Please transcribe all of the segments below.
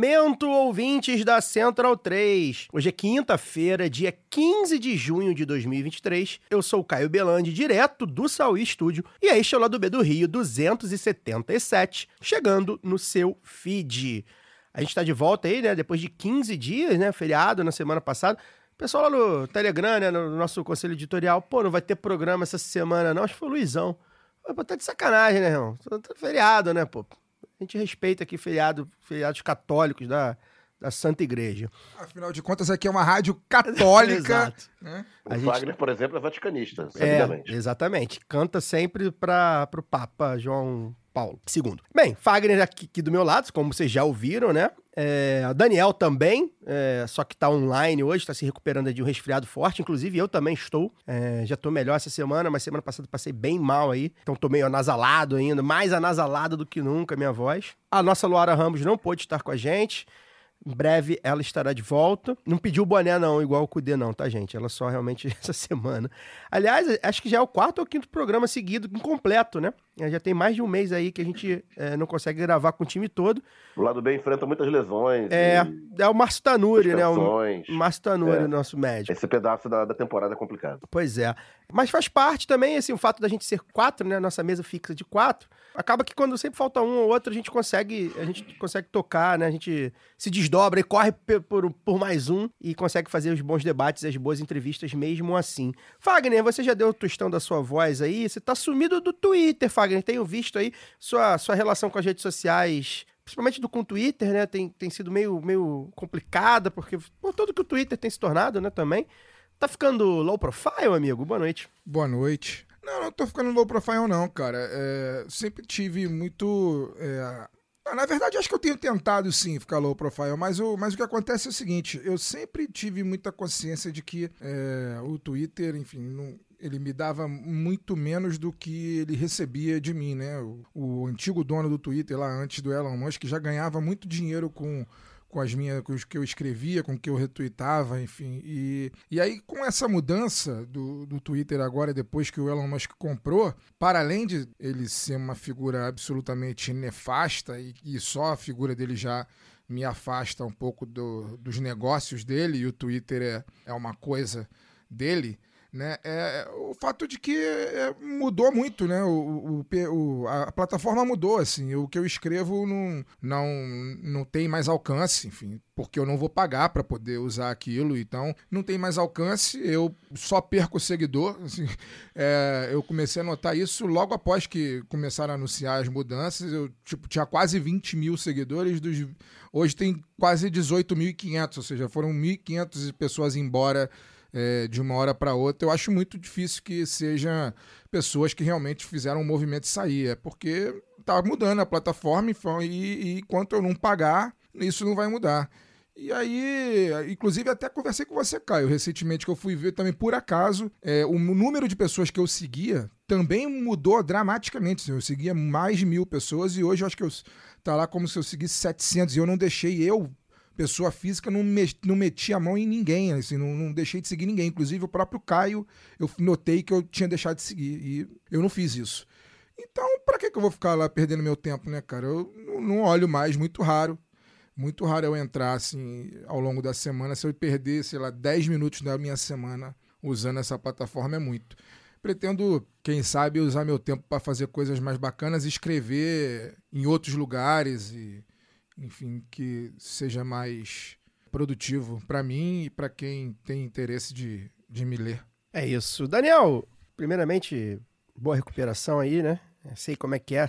Momento, ouvintes da Central 3. Hoje é quinta-feira, dia 15 de junho de 2023. Eu sou o Caio Belandi, direto do Saui Estúdio, e este é o Lado B do Rio 277, chegando no seu feed. A gente tá de volta aí, né, depois de 15 dias, né, feriado na semana passada. Pessoal lá no Telegram, né, no nosso conselho editorial, pô, não vai ter programa essa semana não, acho que foi o Luizão. Pô, tá de sacanagem, né, irmão? Tá Feriado, né, pô? A gente respeita aqui feriado, feriados católicos da, da Santa Igreja. Afinal de contas, aqui é uma rádio católica. Exato. né? A O gente- Wagner, por exemplo, é vaticanista, É, exatamente. Canta sempre para o Papa João Paulo II. Bem, Fagner aqui, aqui do meu lado, como vocês já ouviram, né? É, o Daniel também, é, só que tá online hoje, tá se recuperando de um resfriado forte. Inclusive, eu também estou. É, já tô melhor essa semana, mas semana passada passei bem mal aí. Então tô meio anasalado ainda, mais anasalado do que nunca a minha voz. A nossa Luara Ramos não pôde estar com a gente. Em breve ela estará de volta. Não pediu o boné, não, igual o Cudê, não, tá, gente? Ela só realmente essa semana. Aliás, acho que já é o quarto ou quinto programa seguido, incompleto, né? É, Já tem mais de um mês aí que a gente é, não consegue gravar com o time todo. O lado B enfrenta muitas lesões. É, e é o Márcio Tanuri, né? O. Márcio Tanuri, É. nosso médico. Esse pedaço da, da temporada é complicado. Pois é. Mas faz parte também, assim, o fato da gente ser quatro, né? Nossa mesa fixa de quatro. Acaba que quando sempre falta um ou outro, a gente consegue, a gente consegue tocar, né? A gente se desdobra e corre por, por mais um e consegue fazer os bons debates as boas entrevistas mesmo assim. Fagner, você já deu o tostão da sua voz aí? Você tá sumido do Twitter, Fagner. Tenho visto aí sua, sua relação com as redes sociais principalmente do com o Twitter, né, tem, tem sido meio, meio complicada, porque por tudo que o Twitter tem se tornado, né, também. Tá ficando low profile, amigo? Boa noite. Boa noite. Não, não tô ficando low profile, não, cara. É, sempre tive muito. é, ah, Na verdade, acho que eu tenho tentado sim ficar low profile, mas o, mas o que acontece é o seguinte: eu sempre tive muita consciência de que é, o Twitter, enfim, não- ele me dava muito menos do que ele recebia de mim, né? O, o antigo dono do Twitter, lá antes do Elon Musk, já ganhava muito dinheiro com com as minhas, com os que eu escrevia, com o que eu retweetava, enfim. E, e aí, com essa mudança do, do Twitter agora, depois que o Elon Musk comprou, para além de ele ser uma figura absolutamente nefasta e, e só a figura dele já me afasta um pouco do- dos negócios dele, e o Twitter é, é uma coisa dele, né? É, o fato de que é, mudou muito, né? O, o- o- a, a plataforma mudou, assim. O que eu escrevo não, não, não tem mais alcance, enfim, porque eu não vou pagar para poder usar aquilo, então não tem mais alcance. Eu só perco seguidor. assim. É, eu comecei a notar isso logo após que começaram a anunciar as mudanças. Eu tipo, tinha quase 20 mil seguidores, dos, hoje tem quase 18.500, ou seja, foram 1.500 pessoas embora é, de uma hora para outra, eu acho muito difícil que sejam pessoas que realmente fizeram um movimento sair. É porque tá mudando a plataforma e, fa- e, e enquanto eu não pagar, isso não vai mudar. E aí, inclusive, até conversei com você, Caio, recentemente, que eu fui ver também, por acaso, é, o número de pessoas que eu seguia também mudou dramaticamente. Eu seguia mais de mil pessoas e hoje eu acho que eu, tá lá como se eu seguisse 700 e eu não deixei eu pessoa física não, me, não meti a mão em ninguém, assim, não, não deixei de seguir ninguém. Inclusive, o próprio Caio, eu notei que eu tinha deixado de seguir. E eu não fiz isso. Então, pra que, que eu vou ficar lá perdendo meu tempo, né, cara? Eu não, não olho mais, muito raro. Muito raro eu entrar, assim, ao longo da semana. Se eu perder, sei lá, 10 minutos da minha semana usando essa plataforma, é muito. Pretendo, quem sabe, usar meu tempo para fazer coisas mais bacanas, escrever em outros lugares e enfim, que seja mais produtivo para mim e para quem tem interesse de, de me ler. É isso. Daniel, primeiramente, boa recuperação aí, né? Sei como é que é.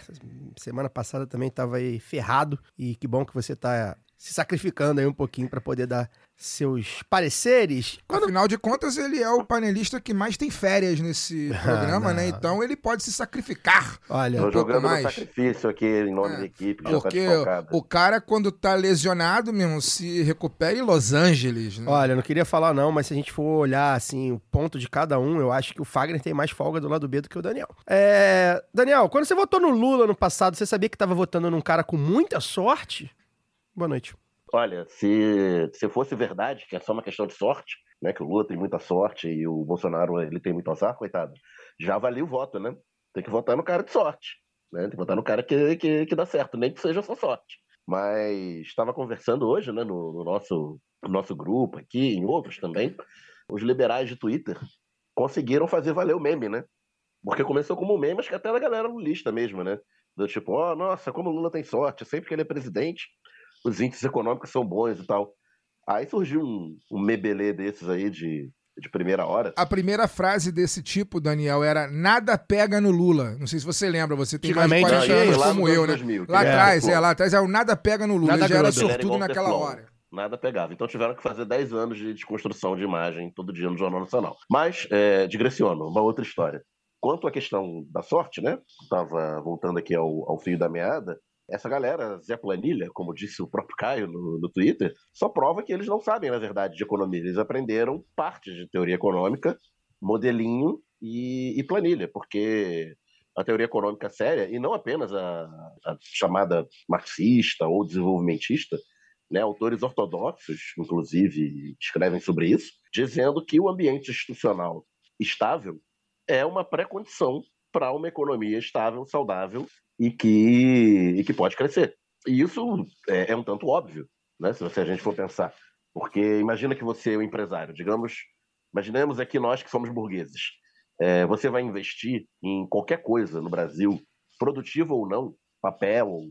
Semana passada também tava aí ferrado. E que bom que você tá se sacrificando aí um pouquinho para poder dar seus pareceres. Quando... Afinal de contas, ele é o panelista que mais tem férias nesse programa, né? Então ele pode se sacrificar. Olha, Tô um pouco jogando mais. sacrifício aqui em nome É, da equipe. tá Porque o cara, quando tá lesionado, mesmo, se recupera em Los Angeles, né? Olha, eu não queria falar não, mas se a gente for olhar assim o ponto de cada um, eu acho que o Fagner tem mais folga do lado B do que o Daniel. É... Daniel, quando você votou no Lula no passado, você sabia que estava votando num cara com muita sorte? Boa noite. Olha, se, se fosse verdade, que é só uma questão de sorte, né? Que o Lula tem muita sorte e o Bolsonaro ele tem muito azar, coitado. Já valia o voto, né? Tem que votar no cara de sorte. Né? Tem que votar no cara que, que, que dá certo, nem que seja só sorte. Mas estava conversando hoje, né, no, no nosso, no nosso grupo aqui, em outros também, os liberais de Twitter conseguiram fazer valer o meme, né? Porque começou como um meme, acho que até da galera lulista mesmo, né? Do tipo, ó, nossa, como o Lula tem sorte, sempre que ele é presidente, os índices econômicos são bons e tal. Aí surgiu um, um mebelê desses aí de, de primeira hora. A primeira frase desse tipo, Daniel, era nada pega no Lula. Não sei se você lembra, você tem mais de Antigamente 40 tinha anos como eu, né? 2000, que Lá era atrás, é, lá atrás é o nada pega no Lula. Nada Ele já era era sortudo naquela Teflon. hora. Nada pegava. Então tiveram que fazer 10 anos de desconstrução de imagem todo dia no Jornal Nacional. Mas, é, digressiono, uma outra história. Quanto à questão da sorte, né? Estava voltando aqui ao, ao fio da meada. Essa galera, Zé Planilha, como disse o próprio Caio no, no Twitter, só prova que eles não sabem, na verdade, de economia. Eles aprenderam partes de teoria econômica, modelinho e, e planilha, porque a teoria econômica séria, e não apenas a, a chamada marxista ou desenvolvimentista, né, autores ortodoxos, inclusive, escrevem sobre isso, dizendo que o ambiente institucional estável é uma pré-condição para uma economia estável, saudável e que, e que pode crescer. E isso é, é um tanto óbvio, né, se você- a gente for pensar. Porque imagina que você é um empresário, digamos, imaginemos aqui nós que somos burgueses. É, você vai investir em qualquer coisa no Brasil, produtivo ou não, papel,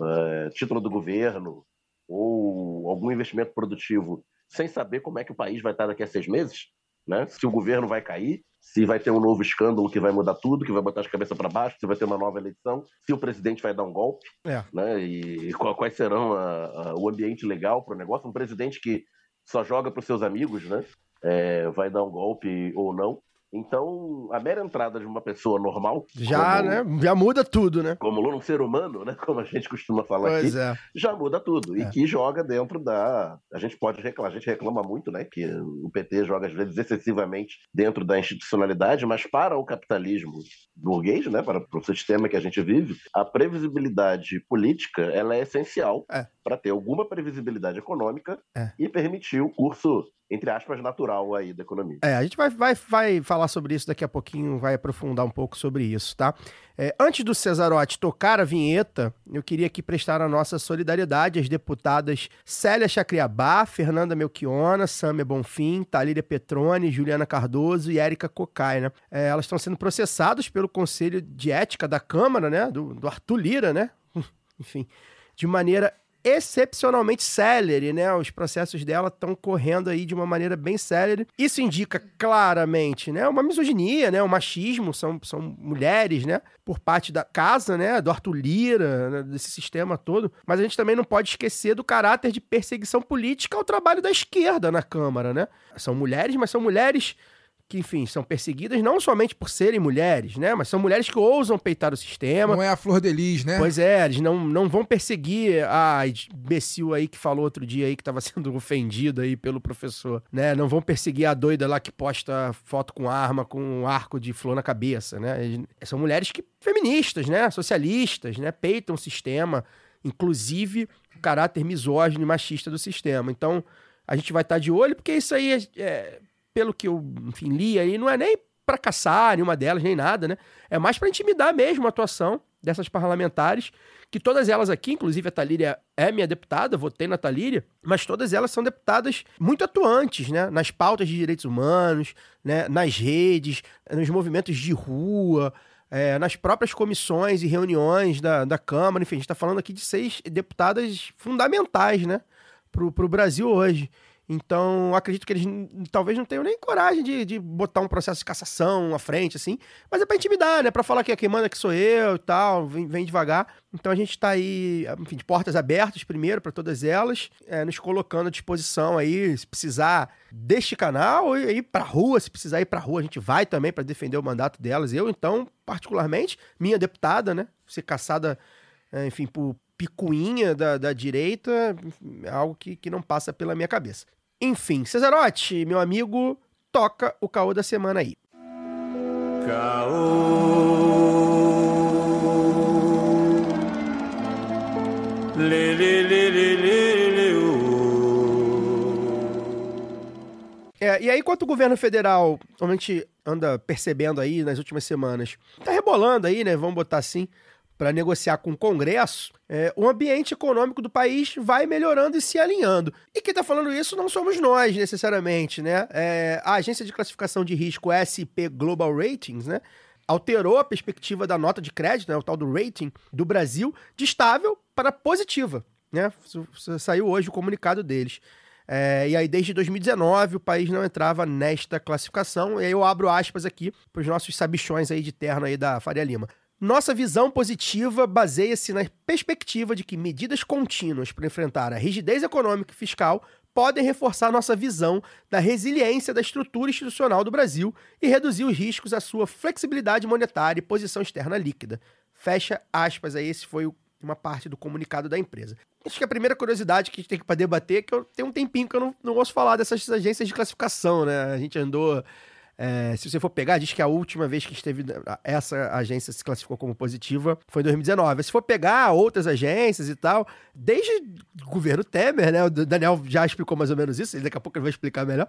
é, título do governo, ou algum investimento produtivo sem saber como é que o país vai estar daqui a seis meses, né? Se o governo vai cair, se vai ter um novo escândalo que vai mudar tudo, que vai botar as cabeças para baixo, se vai ter uma nova eleição, se o presidente vai dar um golpe, É. né? E quais serão a- a- o ambiente legal para o negócio? Um presidente que só joga para os seus amigos, né? É, vai dar um golpe ou não? Então, a mera entrada de uma pessoa normal, Já, como, né? Já muda tudo, né? como um ser humano, né? Como a gente costuma falar aqui, Pois é. já muda tudo. E É. que joga dentro da. A gente pode reclamar, a gente reclama muito, né? Que o PT joga, às vezes, excessivamente dentro da institucionalidade, mas para o capitalismo burguês, né? Para, para o sistema que a gente vive, a previsibilidade política ela é essencial É. para ter alguma previsibilidade econômica É. e permitir o curso, entre aspas, natural aí da economia. É, a gente vai, vai, vai falar sobre isso daqui a pouquinho, vai aprofundar um pouco sobre isso, tá? É, antes do Cesarotti tocar a vinheta, eu queria aqui prestar a nossa solidariedade às deputadas Célia Chacriabá, Fernanda Melchiona, Sâmia Bonfim, Talíria Petrone, Juliana Cardoso e Érica Cocai, né? É, elas estão sendo processadas pelo Conselho de Ética da Câmara, né? Do, do Arthur Lira, né? Enfim, de maneira excepcionalmente célere, né? Os processos dela estão correndo aí de uma maneira bem célere. Isso indica claramente, né? Uma misoginia, né? Um machismo, são, são mulheres, né? Por parte da casa, né? Do Arthur Lira, né? desse sistema todo. Mas a gente também não pode esquecer do caráter de perseguição política ao trabalho da esquerda na Câmara, né? São mulheres, mas são mulheres que, enfim, são perseguidas não somente por serem mulheres, né? Mas são mulheres que ousam peitar o sistema. Não é a Flor de Lis, né? Pois é, eles não, não vão perseguir a imbecil aí que falou outro dia aí que tava sendo ofendido aí pelo professor, né? Não vão perseguir a doida lá que posta foto com arma, com um arco de flor na cabeça, né? Eles- são mulheres que feministas, né? Socialistas, né? Peitam o sistema, inclusive o caráter misógino e machista do sistema. Então, a gente vai estar de olho, porque isso aí, é, é, pelo que eu, enfim, li aí, não é nem para caçar nenhuma delas, nem nada, né? É mais para intimidar mesmo a atuação dessas parlamentares, que todas elas aqui, inclusive a Talíria é minha deputada, votei na Talíria, mas todas elas são deputadas muito atuantes, né? Nas pautas de direitos humanos, né? nas redes, nos movimentos de rua, é, nas próprias comissões e reuniões da, da Câmara, enfim, a gente está falando aqui de seis deputadas fundamentais, né? Pro, pro Brasil hoje. Então, acredito que eles talvez não tenham nem coragem de, de botar um processo de cassação à frente, assim. Mas é pra intimidar, né? Pra falar que quem manda que sou eu e tal, vem, vem devagar. Então a gente tá aí, enfim, de portas abertas primeiro para todas elas, é, nos colocando à disposição aí, se precisar deste canal, e ir pra rua, se precisar ir pra rua, a gente vai também para defender o mandato delas. Eu, então, particularmente, minha deputada, né? Ser caçada, é, enfim, por picuinha da, da direita, é algo que, que não passa pela minha cabeça. Enfim, Cesarotti, meu amigo, toca o caô da semana aí. É, e aí, enquanto o governo federal, como a gente anda percebendo aí nas últimas semanas, tá rebolando aí, né? Vamos botar assim, para negociar com o Congresso, é, o ambiente econômico do país vai melhorando e se alinhando. E quem tá falando isso não somos nós, necessariamente, né? É, a agência de classificação de risco SP Global Ratings, né? Alterou a perspectiva da nota de crédito, né, o tal do rating do Brasil, de estável para positiva. Né? Saiu hoje o comunicado deles. É, e aí, desde 2019, o país não entrava nesta classificação. E aí eu abro aspas aqui para os nossos sabichões aí de terno aí da Faria Lima. Nossa visão positiva baseia-se na perspectiva de que medidas contínuas para enfrentar a rigidez econômica e fiscal podem reforçar nossa visão da resiliência da estrutura institucional do Brasil e reduzir os riscos à sua flexibilidade monetária e posição externa líquida. Fecha aspas aí, esse foi uma parte do comunicado da empresa. Acho que a primeira curiosidade que a gente tem para debater é que eu tenho um tempinho que eu não, não ouço falar dessas agências de classificação, né? A gente andou. É, se você for pegar, diz que a última vez que esteve essa agência se classificou como positiva foi em 2019. Se for pegar outras agências e tal, desde o governo Temer, né? O Daniel já explicou mais ou menos isso, daqui a pouco ele vai explicar melhor.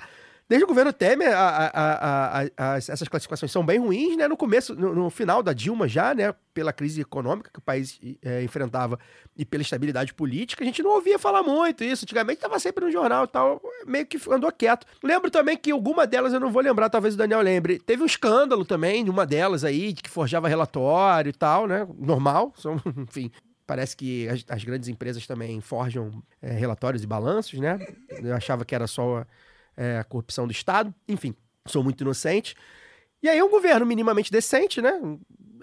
Desde o governo Temer, a- a- a- a- as- essas classificações são bem ruins, né? No começo, no, no final da Dilma já, né? Pela crise econômica que o país é, enfrentava e pela estabilidade política, a gente não ouvia falar muito isso. Antigamente estava sempre no jornal e tal, meio que andou quieto. Lembro também que alguma delas, eu não vou lembrar, talvez o Daniel lembre, teve um escândalo também de uma delas aí, de que forjava relatório e tal, né? Normal, são, enfim... Parece que as, as grandes empresas também forjam é, relatórios e balanços, né? Eu achava que era só é, a corrupção do Estado. Enfim, sou muito inocente. E aí um governo minimamente decente, né?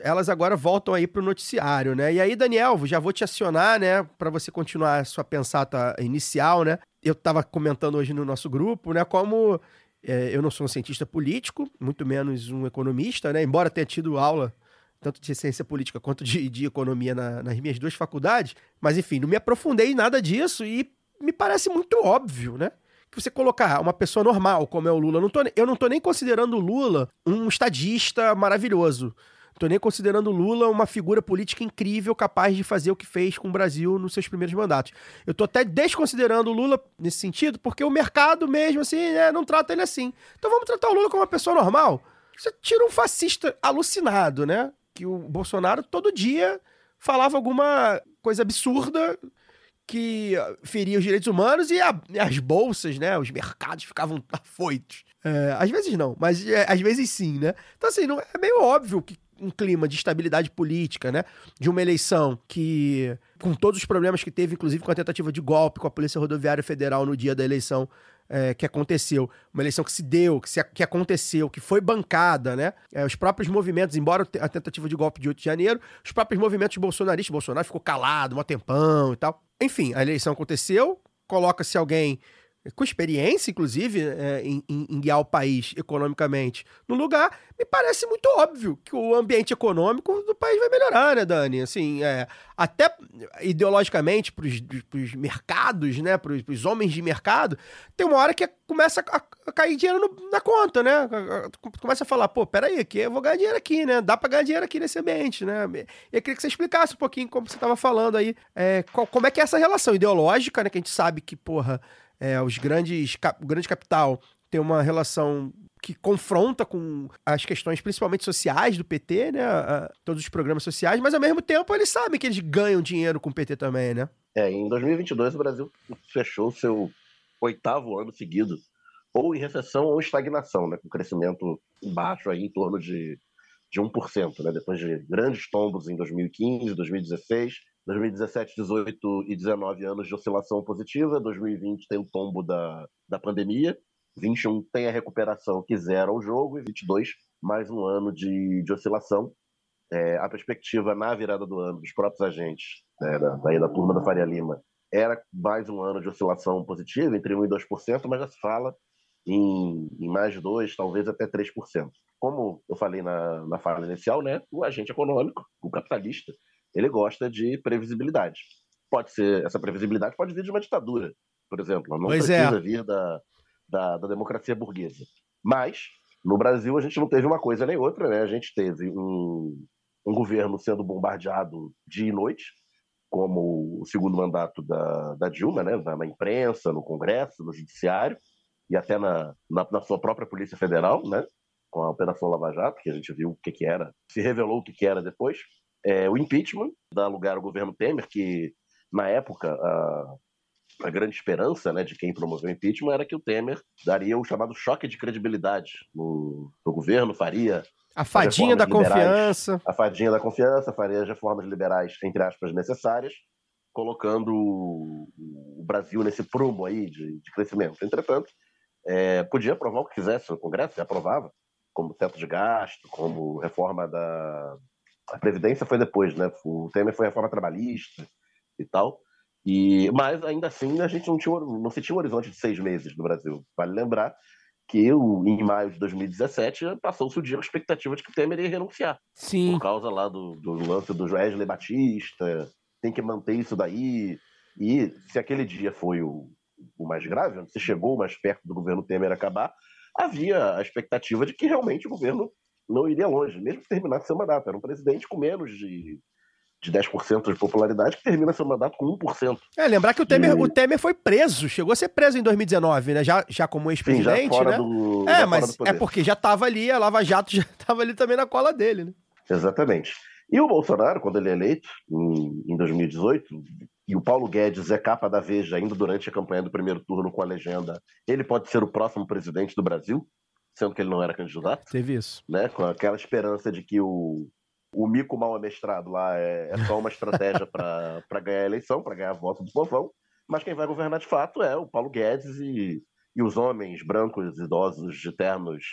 Elas agora voltam aí pro noticiário, né? E aí, Daniel, já vou te acionar, né, para você continuar a sua pensata inicial, né? Eu tava comentando hoje no nosso grupo, né, como é, eu não sou um cientista político, muito menos um economista, né? Embora tenha tido aula tanto de ciência política quanto de, de economia na- nas minhas duas faculdades, mas enfim, não me aprofundei em nada disso e me parece muito óbvio, né? Você colocar uma pessoa normal, como é o Lula, eu não tô, eu não tô nem considerando o Lula um estadista maravilhoso. Tô nem considerando o Lula uma figura política incrível capaz de fazer o que fez com o Brasil nos seus primeiros mandatos. Eu tô até desconsiderando o Lula nesse sentido, porque o mercado mesmo, assim, né, não trata ele assim. Então vamos tratar o Lula como uma pessoa normal. Você tira um fascista alucinado, né? Que o Bolsonaro todo dia falava alguma coisa absurda que ah, feria os direitos humanos e, a- e as bolsas, né? Os mercados ficavam afoitos. É, às vezes não, mas é, às vezes sim, né? Então, assim, não, é meio óbvio que um clima de estabilidade política, né? De uma eleição que, com todos os problemas que teve, inclusive com a tentativa de golpe com a Polícia Rodoviária Federal no dia da eleição é, que aconteceu, uma eleição que se deu, que, se- que aconteceu, que foi bancada, né? É, os próprios movimentos, embora a tentativa de golpe de 8 de janeiro, os próprios movimentos bolsonaristas, Bolsonaro ficou calado, um tempão e tal. Enfim, a eleição aconteceu, coloca-se alguém com experiência, inclusive, é, em, em- guiar o país economicamente no lugar, me parece muito óbvio que o ambiente econômico do país vai melhorar, né, Dani? Assim, é, até ideologicamente, para os mercados, né, para os homens de mercado, tem uma hora que começa a, a cair dinheiro no- na conta, né? Começa a falar, pô, peraí, aqui eu vou ganhar dinheiro aqui, né? Dá para ganhar dinheiro aqui nesse ambiente, né? E eu queria que você explicasse um pouquinho como você estava falando aí, é, qual- como é que é essa relação ideológica, né? Que a gente sabe que, porra, é, os grandes, o grande capital tem uma relação que confronta com as questões principalmente sociais do PT, né? todos os programas sociais, mas ao mesmo tempo eles sabem que eles ganham dinheiro com o PT também, né? É, em 2022 o Brasil fechou seu oitavo ano seguido, ou em recessão ou estagnação, né, com crescimento baixo aí em torno de, de 1%, né, depois de grandes tombos em 2015, 2016 2017, 18 e 19 anos de oscilação positiva. 2020 tem o tombo da, da pandemia. 21 tem a recuperação que zera o jogo. E 22, mais um ano de, de oscilação. É, a perspectiva na virada do ano dos próprios agentes, né, da, daí da turma da Faria Lima, era mais um ano de oscilação positiva, entre 1% e 2%, mas já se fala em, em mais de 2%, talvez até 3%. Como eu falei na, na fala inicial, né, o agente econômico, o capitalista, ele gosta de previsibilidade. Pode ser, essa previsibilidade pode vir de uma ditadura, por exemplo. Não Pois precisa é. vir da, da, da democracia burguesa. Mas, no Brasil, a gente não teve uma coisa nem outra, né? A gente teve um, um governo sendo bombardeado dia e noite, como o segundo mandato da, da Dilma, né? na, na imprensa, no Congresso, no Judiciário, e até na, na, na sua própria Polícia Federal, né? com a Operação Lava Jato, que a gente viu o que, que era, se revelou o que, que era depois. É, o impeachment dá lugar ao governo Temer, que na época a, a grande esperança né, de quem promoveu o impeachment era que o Temer daria o chamado choque de credibilidade no, no governo, faria A fadinha da liberais. confiança. a fadinha da confiança, faria as reformas liberais, entre aspas, necessárias, colocando o Brasil nesse prumo aí de, de crescimento. Entretanto, é, podia aprovar o que quisesse no Congresso, e aprovava, como teto de gasto, como reforma da. A Previdência foi depois, né? O Temer foi reforma trabalhista e tal. E, mas ainda assim a gente não, tinha, não se tinha um horizonte de seis meses no Brasil. Vale lembrar que o- em maio de 2017 passou-se o dia com a expectativa de que o Temer ia renunciar Sim. por causa lá do, do lance do Wesley Batista, tem que manter isso daí. E se aquele dia foi o, o mais grave, onde se chegou mais perto do governo Temer acabar, havia a expectativa de que realmente o governo não iria longe, mesmo que terminasse seu mandato. Era um presidente com menos de, de 10% de popularidade que termina seu mandato com 1%. É, lembrar que o Temer, E- o Temer foi preso, chegou a ser preso em 2019, né? Já, já como ex-presidente, né? do. É, mas é porque já tava ali, a Lava Jato já tava ali também na cola dele, né? Exatamente. E o Bolsonaro, quando ele é eleito, em, em 2018, e o Paulo Guedes é capa da Veja ainda durante a campanha do primeiro turno com a legenda ele pode ser o próximo presidente do Brasil, sendo que ele não era candidato, Teve isso. né? com aquela esperança de que o, o mico mal amestrado lá é, é só uma estratégia para ganhar a eleição, para ganhar voto do povão, mas quem vai governar de fato é o Paulo Guedes e, e os homens brancos, idosos, de ternos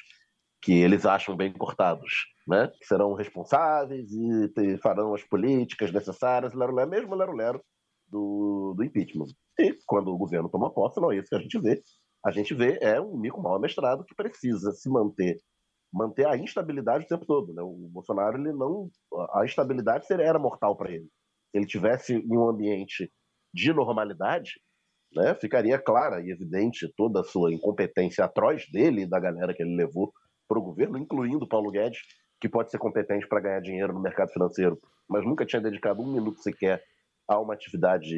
que eles acham bem cortados, né? Que serão responsáveis e te- farão as políticas necessárias, lero, lero, mesmo lero, lero do, do impeachment. E quando o governo toma posse, não é isso que a gente vê. A gente vê é um mico mal amestrado que precisa se manter manter a instabilidade o tempo todo, né? O Bolsonaro ele não a instabilidade era mortal para ele. Se ele tivesse em um ambiente de normalidade, né, ficaria clara e evidente toda a sua incompetência atroz dele e da galera que ele levou para o governo, incluindo Paulo Guedes, que pode ser competente para ganhar dinheiro no mercado financeiro, mas nunca tinha dedicado um minuto sequer a uma atividade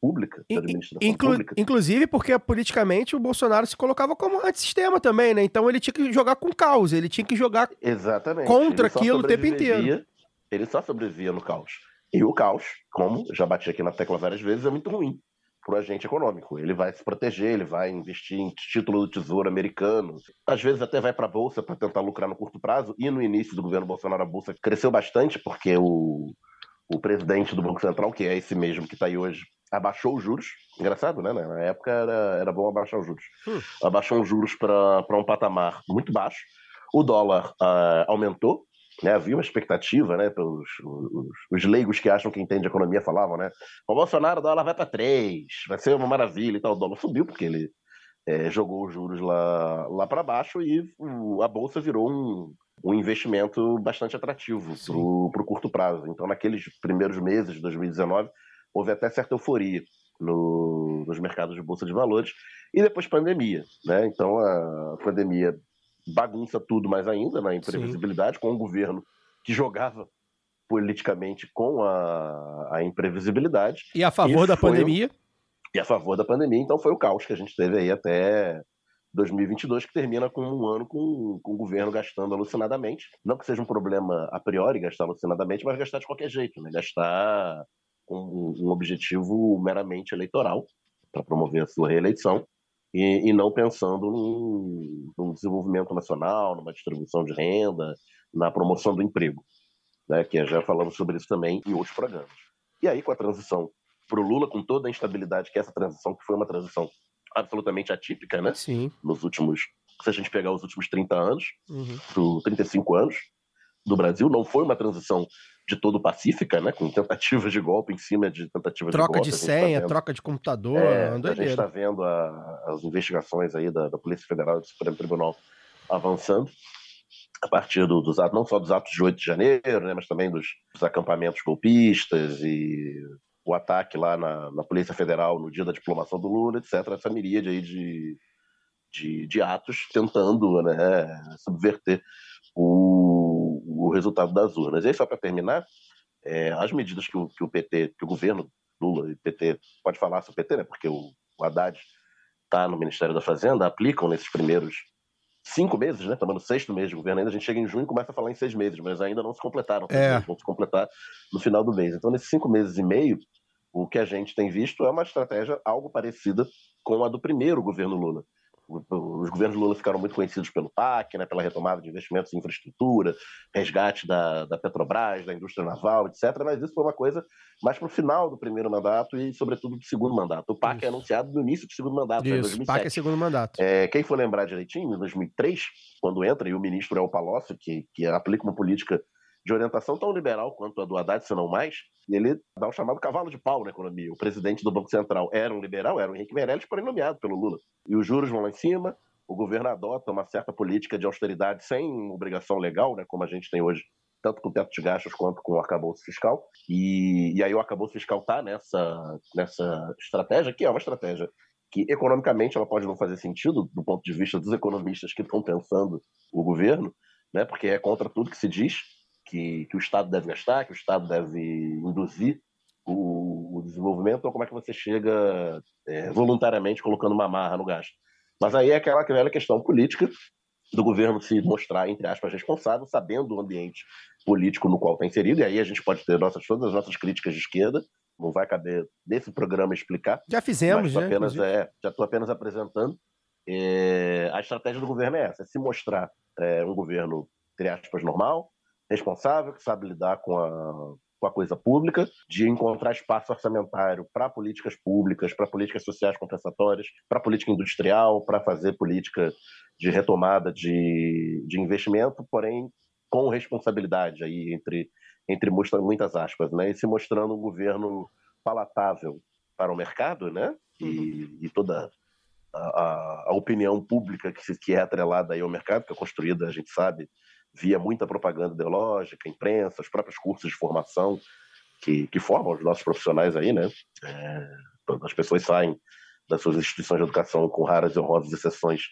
pública, In- administração Inclu- pública. inclusive porque politicamente o Bolsonaro se colocava como antissistema também, né? Então ele tinha que jogar com caos, ele tinha que jogar. Exatamente. contra aquilo o tempo inteiro. Ele só sobrevivia no caos. E o caos, como já bati aqui na tecla várias vezes, é muito ruim para o agente econômico. Ele vai se proteger, ele vai investir em título do tesouro americano, às vezes até vai para a bolsa para tentar lucrar no curto prazo. E no início do governo Bolsonaro a bolsa cresceu bastante porque o, o presidente do Banco Central, que é esse mesmo que está aí hoje, abaixou os juros. Engraçado, né? Na época era, era bom abaixar os juros. Hum. Abaixou os juros para um patamar muito baixo. O dólar ah, aumentou, né? Havia uma expectativa, né? Pelos os, os leigos que acham que entende economia falavam, né? O Bolsonaro, o dólar vai para 3, vai ser uma maravilha e tal. O dólar subiu porque ele eh, jogou os juros lá, lá para baixo e o- a bolsa virou um, um investimento bastante atrativo para o curto prazo. Então, naqueles primeiros meses de 2019, houve até certa euforia no- nos mercados de bolsa de valores. E depois pandemia, né? Então, a pandemia bagunça tudo mais ainda na imprevisibilidade, com um governo que jogava politicamente com a, a imprevisibilidade E a favor da foi um- pandemia. e a favor da pandemia. Então foi o caos que a gente teve aí até 2022, que termina com um ano com, com o governo gastando alucinadamente. Não que seja um problema a priori gastar alucinadamente, mas gastar de qualquer jeito, né? Gastar com um, objetivo meramente eleitoral para promover a sua reeleição e, e não pensando num, desenvolvimento nacional, numa distribuição de renda, na promoção do emprego, né? Que já falamos sobre isso também em outros programas. E aí, com a transição para o Lula, com toda a instabilidade que essa transição, que foi uma transição absolutamente atípica, né? Sim. Nos últimos, se a gente pegar os últimos 30 anos, Uhum. pro 35 anos do Brasil, não foi uma transição de todo pacífica, né? Com tentativas de golpe em cima de tentativas Troca de golpe. de A gente tá senha, vendo- troca de computador, é, a gente está vendo a- as investigações aí da, da Polícia Federal e do Supremo Tribunal avançando a partir do- dos atos, não só dos atos de 8 de janeiro, né, mas também dos, dos acampamentos golpistas e o ataque lá na, na Polícia Federal no dia da diplomação do Lula, etc. Essa miríade aí de, de, de atos tentando né, subverter o, o resultado das urnas. E aí, só para terminar, é, as medidas que o, que o PT, que o governo Lula e PT, pode falar sobre o PT, né? Porque o, o Haddad está no Ministério da Fazenda, aplicam nesses primeiros cinco meses, né? Estamos no sexto mês de governo ainda, a gente chega em junho e começa a falar em seis meses, mas ainda não se completaram, É. vão se completar no final do mês. Então, nesses cinco meses e meio, o que a gente tem visto é uma estratégia algo parecida com a do primeiro governo Lula. O- Os governos Lula ficaram muito conhecidos pelo PAC, né, pela retomada de investimentos em infraestrutura, resgate da, da Petrobras, da indústria naval, etc. Mas isso foi uma coisa mais para o final do primeiro mandato e, sobretudo, do segundo mandato. O PAC é Isso. anunciado no início do segundo mandato, né, em Isso, 2007. PAC é segundo mandato. É, quem for lembrar direitinho, em 2003, quando entra, e o ministro é o Palocci, que, que aplica uma política de orientação tão liberal quanto a do Haddad, se não mais, ele dá o chamado cavalo de pau na economia. O presidente do Banco Central era um liberal, era o Henrique Meirelles, porém nomeado pelo Lula. E os juros vão lá em cima, o governo adota uma certa política de austeridade sem obrigação legal, né, como a gente tem hoje, tanto com o teto de gastos quanto com o arcabouço fiscal. E, e aí o arcabouço fiscal está nessa, nessa estratégia, que é uma estratégia que economicamente ela pode não fazer sentido do ponto de vista dos economistas que estão pensando o governo, né, porque é contra tudo que se diz que, que o Estado deve gastar, que o Estado deve induzir o, o desenvolvimento, então como é que você chega é, voluntariamente colocando uma marra no gasto? Mas aí é aquela velha questão política do governo se mostrar, entre aspas, responsável, sabendo o ambiente político no qual está inserido, e aí a gente pode ter nossas, todas as nossas críticas de esquerda, não vai caber nesse programa explicar, Já fizemos, né? apenas, é, já estou apenas apresentando. É, a estratégia do governo é essa: é se mostrar é, um governo, entre aspas, normal, responsável, que sabe lidar com a, com a coisa pública, de encontrar espaço orçamentário para políticas públicas, para políticas sociais compensatórias, para política industrial, para fazer política de retomada de, de investimento, porém com responsabilidade aí entre entre muita- muitas aspas, né? E se mostrando um governo palatável para o mercado, né? E, e toda a, a- opinião pública que, que é atrelada aí ao mercado, que é construída, a gente sabe, via muita propaganda ideológica, imprensa, os próprios cursos de formação que, que formam os nossos profissionais aí, né? É, as pessoas saem das suas instituições de educação com raras e honrosas exceções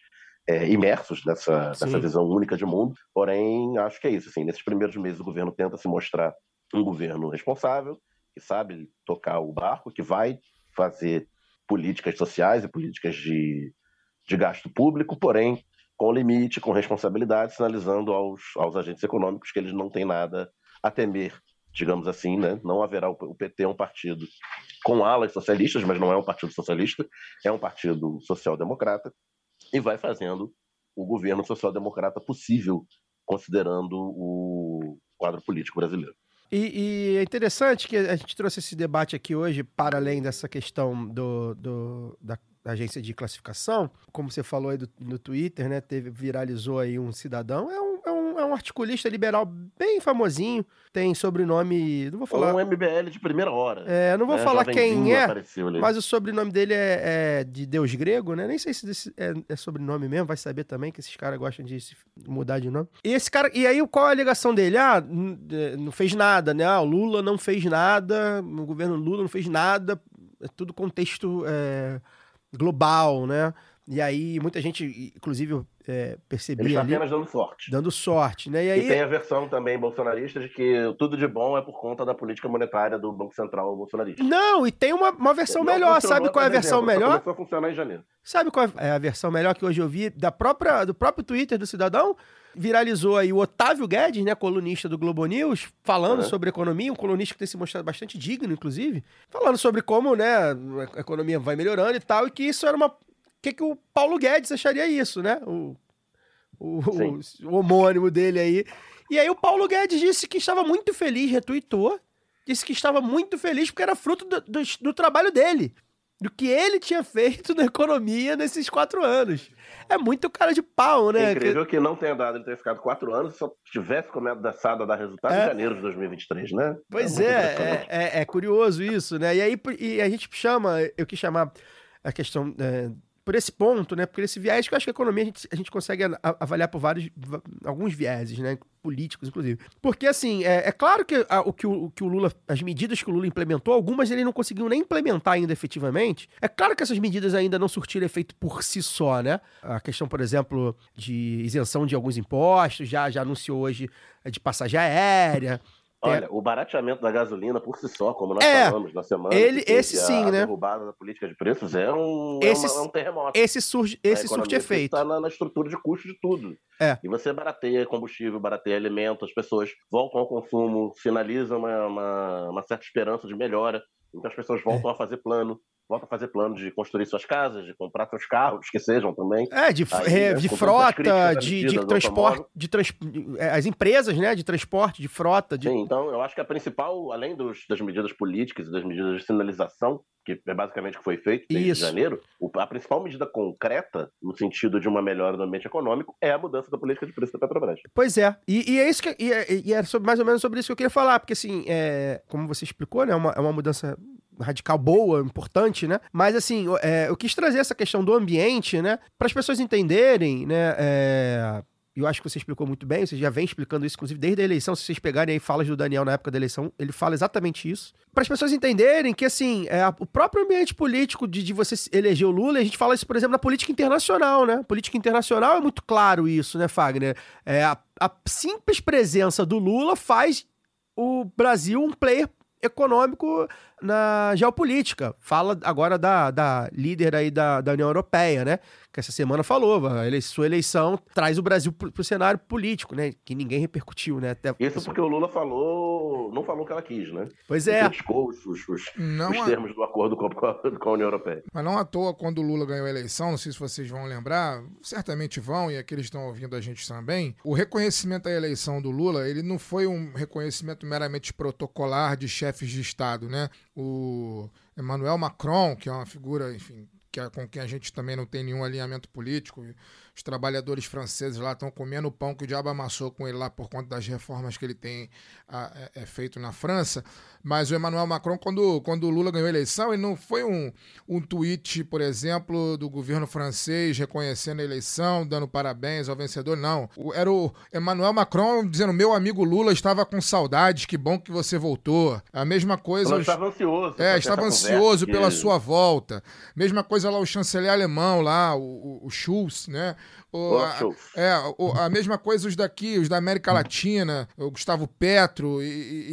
é, imersos nessa, Sim. nessa visão única de mundo. Porém, acho que é isso. Assim, nesses primeiros meses, o governo tenta se mostrar um governo responsável, que sabe tocar o barco, que vai fazer políticas sociais e políticas de, de gasto público, porém com limite, com responsabilidade, sinalizando aos, aos agentes econômicos que eles não têm nada a temer, digamos assim, né? Não haverá o, PT é um partido com alas socialistas, mas não é um partido socialista, é um partido social-democrata e vai fazendo o governo social-democrata possível, considerando o quadro político brasileiro. E, e é interessante que a gente trouxe esse debate aqui hoje, para além dessa questão do, do- da, da agência de classificação, como você falou aí do- no Twitter, né? Teve, viralizou aí um cidadão, é um, é, um, é um articulista liberal bem famosinho, tem sobrenome. Não vou falar. Um MBL de primeira hora. É, não vou né? falar quem é, mas o sobrenome dele é, é de Deus grego, né? Nem sei se é, é sobrenome mesmo, vai saber também que esses caras gostam de se mudar de nome. E esse cara, e aí qual é a alegação dele? Ah, é, não fez nada, né? Ah, o Lula não fez nada, o governo Lula não fez nada, é tudo contexto é, global, né? E aí muita gente, inclusive, é, Ele percebia está ali, apenas dando sorte. dando sorte, né? E E, aí, tem a versão também bolsonarista de que tudo de bom é por conta da política monetária do Banco Central bolsonarista. não, e tem uma, uma versão Não melhor, sabe qual é a versão dezembro, melhor? Começou a funcionar em janeiro. Sabe qual é a versão melhor que hoje eu vi da própria, do próprio Twitter do cidadão? Viralizou aí o Otávio Guedes, né, colunista do Globo News, falando Uhum. sobre economia, um colunista que tem se mostrado bastante digno, inclusive, falando sobre como, né, a economia vai melhorando e tal, e que isso era uma... O que, que o Paulo Guedes acharia isso, né? O, o, o, o homônimo dele aí. E aí o Paulo Guedes disse que estava muito feliz, retuitou, disse que estava muito feliz porque era fruto do, do, do trabalho dele. Do que ele tinha feito na economia nesses quatro anos. É muito cara de pau, né? É incrível que não tenha dado ele ter ficado quatro anos só tivesse começado a dar resultado É. em janeiro de 2023, né? Pois é, impressionante. é, é, é curioso isso, né? E aí e a gente chama, eu quis chamar a questão é, por esse ponto, né? Por esse viés que eu acho que a economia a gente, a gente consegue avaliar por vários, alguns vieses, né? Políticos, inclusive. Porque, assim, é, é claro que, a- o, que o, o que o Lula, as medidas que o Lula implementou, algumas ele não conseguiu nem implementar ainda efetivamente. É claro que essas medidas ainda não surtiram efeito por si só, né? A questão, por exemplo, de isenção de alguns impostos, já, já anunciou hoje é, de passagem aérea. Olha, o barateamento da gasolina por si só, como nós É, falamos na semana, ele- esse a sim, né? derrubada da política de preços é um, Esse- é uma- é um terremoto. Esse, surge, esse surte efeito. Está na, na estrutura de custo de tudo. É. E você barateia combustível, barateia alimento, as pessoas voltam ao consumo, sinaliza uma, uma, uma certa esperança de melhora. Então as pessoas voltam a fazer plano, voltam a fazer plano de construir suas casas, de comprar seus carros, que sejam também. É, de, Aí, é, né, de todas as frota, de, de transporte, de trans, é, as empresas, né, de transporte, de frota, de... Sim, então eu acho que a principal, além dos- das medidas políticas e das medidas de sinalização, que é basicamente o que foi feito desde Isso. janeiro, a principal medida concreta, no sentido de uma melhora do ambiente econômico, é a mudança da política de preço da Petrobras. Pois é, e, e é isso que, e, é- e é sobre- mais ou menos sobre isso que eu queria falar, porque assim, é, como você explicou, né, é uma, é uma mudança radical boa, importante, né, mas assim, é, eu quis trazer essa questão do ambiente, né, para as pessoas entenderem, né, é, eu acho que você explicou muito bem, você já vem explicando isso, inclusive, desde a eleição. Se vocês pegarem aí falas do Daniel na época da eleição, ele fala exatamente isso. Para as pessoas entenderem que, assim, é, o próprio ambiente político de, de você eleger o Lula, a gente fala isso, por exemplo, na política internacional, né? Política internacional é muito claro isso, né, Fagner? É, a, a simples presença do Lula faz o Brasil um player econômico na geopolítica. Fala agora da, da líder aí da, da União Europeia, né? Que essa semana falou, a ele- sua eleição traz o Brasil pro, pro cenário político, né? Que ninguém repercutiu, né? Até, Isso porque o Lula falou, não falou o que ela quis, né? Pois é. Criticou os, os- os- Não os a- termos do acordo com a, com a União Europeia. Mas não à toa, quando o Lula ganhou a eleição, não sei se vocês vão lembrar, certamente vão, e aqueles que estão ouvindo a gente também, o reconhecimento à eleição do Lula, ele não foi um reconhecimento meramente protocolar de chefes de Estado, né? O Emmanuel Macron, que é uma figura, enfim, que é com quem a gente também não tem nenhum alinhamento político, os trabalhadores franceses lá estão comendo o pão que o diabo amassou com ele lá por conta das reformas que ele tem ah, é, é, feito na França. Mas o Emmanuel Macron, quando, quando o Lula ganhou a eleição, ele não foi um, um tweet, por exemplo, do governo francês reconhecendo a eleição, dando parabéns ao vencedor, não. Era o Emmanuel Macron dizendo: meu amigo Lula estava com saudades, que bom que você voltou. A mesma coisa. Os- estava ansioso. é, estava ansioso conversa pela que- sua volta. Mesma coisa lá o chanceler alemão lá, o, o Schulz, né? O, a, é, o- a mesma coisa os daqui, os da América Latina, o Gustavo Petro e, e-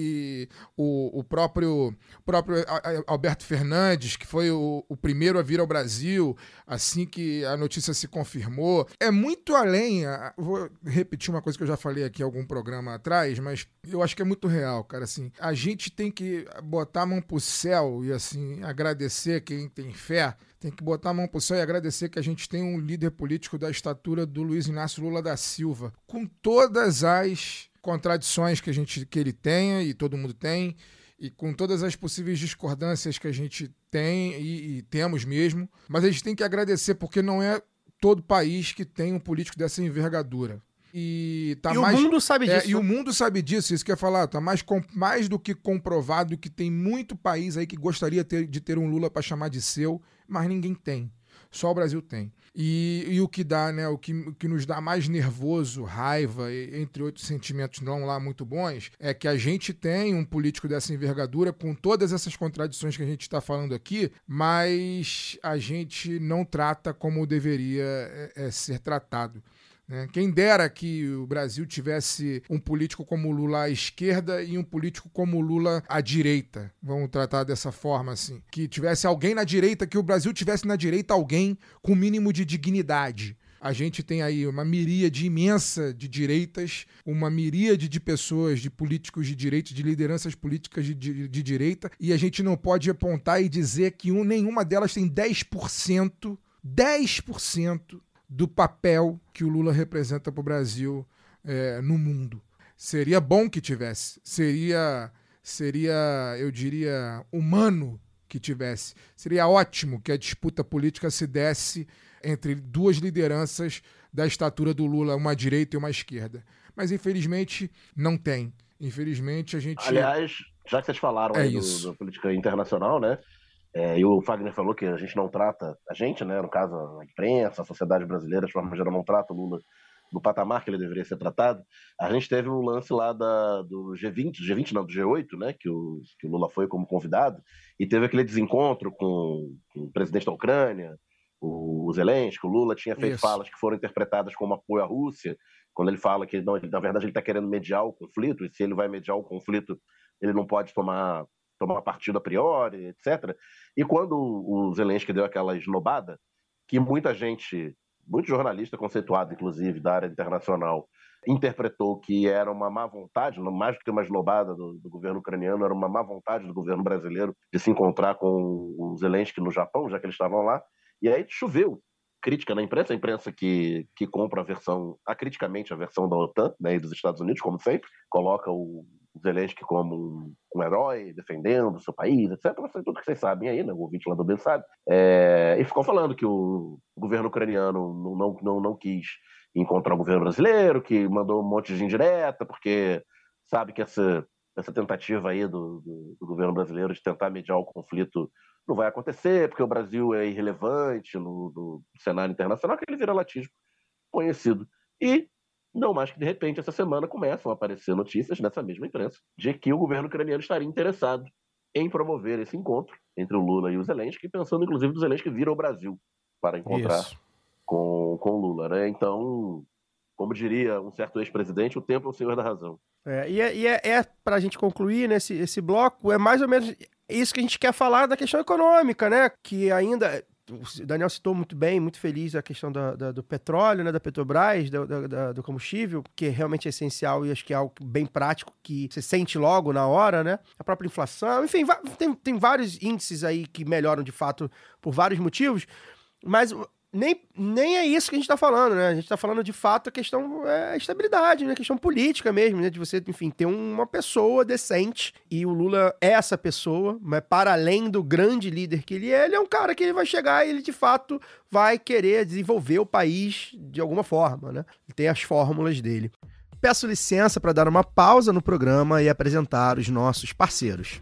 e o, o próprio, próprio Alberto Fernandes, que foi o, o primeiro a vir ao Brasil assim que a notícia se confirmou. É muito além, vou repetir uma coisa que eu já falei aqui em algum programa atrás, mas eu acho que é muito real, cara, assim. A gente tem que botar a mão pro céu e assim agradecer quem tem fé tem que botar a mão pro céu e agradecer que a gente tem um líder político da estatura do Luiz Inácio Lula da Silva, com todas as contradições que a gente que ele tenha e todo mundo tem, e com todas as possíveis discordâncias que a gente tem e, e temos mesmo, mas a gente tem que agradecer porque não é todo país que tem um político dessa envergadura. E tá e mais o mundo sabe é, disso. e o mundo sabe disso, isso que eu ia falar, tá mais, com- mais do que comprovado que tem muito país aí que gostaria ter- de ter um Lula para chamar de seu, mas ninguém tem. Só o Brasil tem. E, e o que dá, né? O que, o que nos dá mais nervoso, raiva, entre outros sentimentos não lá muito bons, é que a gente tem um político dessa envergadura com todas essas contradições que a gente está falando aqui, mas a gente não trata como deveria é, é, ser tratado. Né? Quem dera que o Brasil tivesse um político como Lula à esquerda e um político como Lula à direita. Vamos tratar dessa forma assim. Que tivesse alguém na direita, que o Brasil tivesse na direita alguém com o mínimo de dignidade. A gente tem aí uma miríade imensa de direitas, uma miríade de pessoas, de políticos de direita, de lideranças políticas de, de, de direita, e a gente não pode apontar e dizer que um- nenhuma delas tem 10%, 10% do papel que o Lula representa para o Brasil é, no mundo. Seria bom que tivesse. Seria seria, eu diria, humano que tivesse. Seria ótimo que a disputa política se desse entre duas lideranças da estatura do Lula, uma direita e uma esquerda. Mas infelizmente não tem. Infelizmente a gente. Aliás, já que vocês falaram É aí do- da política internacional, né? É, e o Fagner falou que a gente não trata, a gente, né? No caso, a imprensa, a sociedade brasileira, de forma geral, não trata o Lula no patamar que ele deveria ser tratado. A gente teve um lance lá da, do G20, G20 não, do G8, né? Que o, que o Lula foi como convidado, e teve aquele desencontro com, com o presidente da Ucrânia, o, o Zelensky, o Lula tinha feito Isso. falas que foram interpretadas como apoio à Rússia, quando ele fala que, não, ele, na verdade, ele está querendo mediar o conflito, e se ele vai mediar o conflito, ele não pode tomar, tomar partido a priori, etc. E quando o Zelensky deu aquela esnobada, que muita gente, muito jornalista conceituado, inclusive, da área internacional, interpretou que era uma má vontade, mais do que uma esnobada do, do governo ucraniano, era uma má vontade do governo brasileiro de se encontrar com o Zelensky no Japão, já que eles estavam lá. E aí choveu crítica na imprensa, a imprensa que, que compra a versão, acriticamente a versão da OTAN né, e dos Estados Unidos, como sempre, coloca o Zelensky como um, um herói, defendendo o seu país, etc. Tudo que vocês sabem aí, né? O ouvinte lá do bem sabe. É, e ficou falando que o governo ucraniano não, não, não, não quis encontrar o governo brasileiro, que mandou um monte de indireta, porque sabe que essa, essa tentativa aí do, do, do governo brasileiro de tentar mediar o conflito não vai acontecer, porque o Brasil é irrelevante no, no cenário internacional, aquele viralatismo conhecido. E, não mais que de repente, essa semana começam a aparecer notícias nessa mesma imprensa de que o governo ucraniano estaria interessado em promover esse encontro entre o Lula e o Zelensky, pensando inclusive do Zelensky vir ao Brasil para encontrar Isso. com, com o Lula. Né? Então, como diria um certo ex-presidente, o tempo é o senhor da razão. É, e é, e é, é para a gente concluir nesse esse bloco, é mais ou menos isso que a gente quer falar da questão econômica, né? Que ainda. O Daniel citou muito bem, muito feliz a questão da, da- do petróleo, né, da Petrobras, da- da- do combustível, que realmente é essencial e acho que é algo bem prático que você sente logo na hora, né? A própria inflação, enfim, tem, tem vários índices aí que melhoram de fato por vários motivos, mas nem, nem é isso que a gente está falando, né? A gente está falando de fato a questão é a estabilidade, né? A questão política mesmo, né? De você, enfim, ter uma pessoa decente. E o Lula é essa pessoa, mas para além do grande líder que ele é, ele é um cara que ele vai chegar e ele de fato vai querer desenvolver o país de alguma forma, né? Ele tem as fórmulas dele. Peço licença para dar uma pausa no programa e apresentar os nossos parceiros.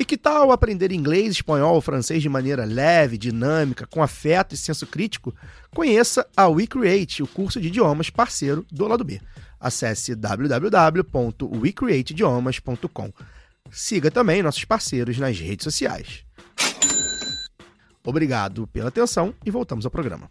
E que tal aprender inglês, espanhol ou francês de maneira leve, dinâmica, com afeto e senso crítico? Conheça a WeCreate, o curso de idiomas parceiro do lado B. Acesse www.wecreateidiomas.com. Siga também nossos parceiros nas redes sociais. Obrigado pela atenção e voltamos ao programa.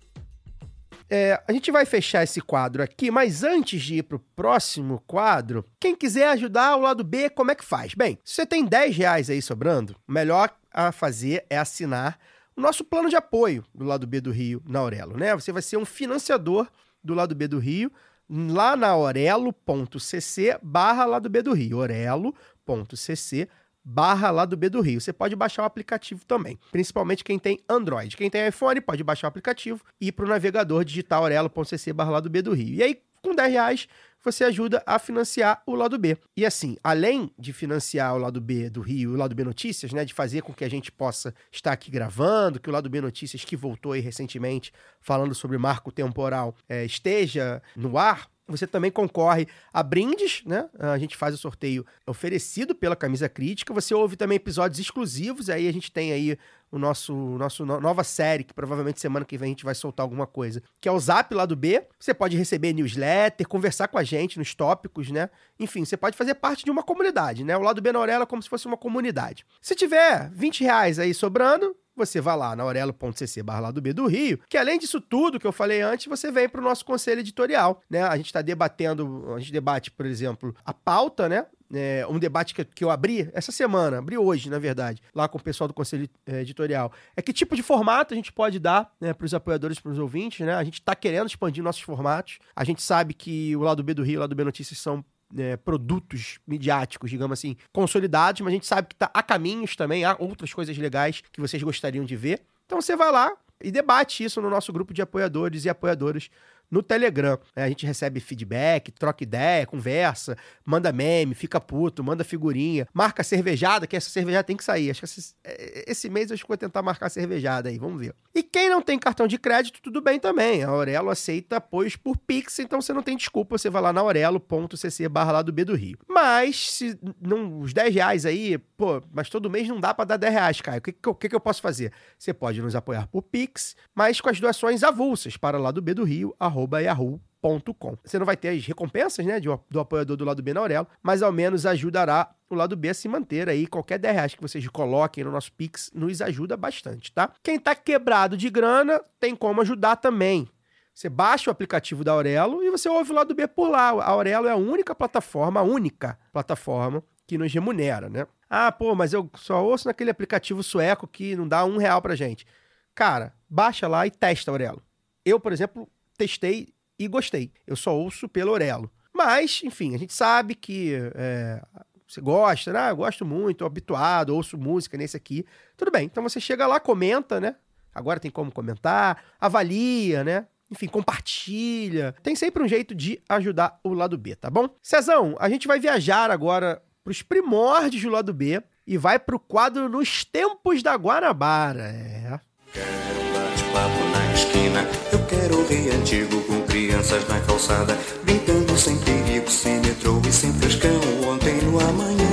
É, a gente vai fechar esse quadro aqui, mas antes de ir pro próximo quadro, quem quiser ajudar o lado B, como é que faz? Bem, se você tem 10 reais aí sobrando, o melhor a fazer é assinar o nosso plano de apoio do lado B do Rio na Aurelo, né? Você vai ser um financiador do lado B do Rio lá na orelo.cc barra lado B do Rio, orelo.cc barra lá do B do Rio. Você pode baixar o aplicativo também, principalmente quem tem Android. Quem tem iPhone pode baixar o aplicativo e ir para o navegador digital orelo.cc barra lá do B do Rio. E aí, com 10 reais, você ajuda a financiar o lado B. E assim, além de financiar o lado B do Rio o lado B Notícias, né, de fazer com que a gente possa estar aqui gravando, que o lado B Notícias, que voltou aí recentemente falando sobre marco temporal, eh, esteja no ar, você também concorre a brindes, né? A gente faz o sorteio oferecido pela Camisa Crítica. Você ouve também episódios exclusivos. Aí a gente tem aí o nosso, nosso no- nova série, que provavelmente semana que vem a gente vai soltar alguma coisa, que é o Zap lá do B. Você pode receber newsletter, conversar com a gente nos tópicos, né? Enfim, você pode fazer parte de uma comunidade, né? O lado B na Aurela é como se fosse uma comunidade. Se tiver 20 reais aí sobrando, você vai lá na aurelo.cc barra lá do B do Rio, que além disso tudo que eu falei antes, você vem para o nosso conselho editorial, né? A gente está debatendo, a gente debate, por exemplo, a pauta, né? é, um debate que, que eu abri essa semana, abri hoje, na verdade, lá com o pessoal do Conselho é, Editorial. É que tipo de formato a gente pode dar né, para os apoiadores, para os ouvintes, né? A gente está querendo expandir nossos formatos. A gente sabe que o lado B do Rio e o lado B Notícias são é, produtos midiáticos, digamos assim, consolidados, mas a gente sabe que tá, há caminhos também, há outras coisas legais que vocês gostariam de ver. Então você vai lá e debate isso no nosso grupo de apoiadores e apoiadoras no Telegram. É, a gente recebe feedback, troca ideia, conversa, manda meme, fica puto, manda figurinha, marca cervejada, que essa cervejada tem que sair. Acho que esse, é, esse mês eu acho que vou tentar marcar cervejada aí, vamos ver. E quem não tem cartão de crédito, tudo bem também. A Aurelo aceita apoios por Pix, então você não tem desculpa, você vai lá na aurelo.cc barra lá do B do Rio. Mas, se não, os 10 reais aí, pô, mas todo mês não dá para dar 10 reais, Caio. O que, que, que eu posso fazer? Você pode nos apoiar por Pix, mas com as doações avulsas para lá do B do Rio, arroba yahoo.com. Você não vai ter as recompensas, né, do apoiador do lado B na Aurelo, mas ao menos ajudará o lado B a se manter aí. Qualquer 10 reais que vocês coloquem no nosso Pix nos ajuda bastante, tá? Quem tá quebrado de grana tem como ajudar também. Você baixa o aplicativo da Aurelo e você ouve o lado B por lá. A Aurelo é a única plataforma, a única plataforma que nos remunera, né? Ah, pô, mas eu só ouço naquele aplicativo sueco que não dá um real pra gente. Cara, baixa lá e testa Aurelo. Eu, por exemplo, testei e gostei. Eu só ouço pelo Orelo. Mas, enfim, a gente sabe que é, você gosta, né? Eu gosto muito, habituado, ouço música nesse aqui. Tudo bem, então você chega lá, comenta, né? Agora tem como comentar, avalia, né? Enfim, compartilha. Tem sempre um jeito de ajudar o lado B, tá bom? Cezão, a gente vai viajar agora para os primórdios do lado B e vai para o quadro Nos Tempos da Guanabara. É. Quero um bate-papo na esquina. Eu quero rir antigo com crianças na calçada, brincando sem perigo, sem metrô e sem frescão. Ontem no amanhã.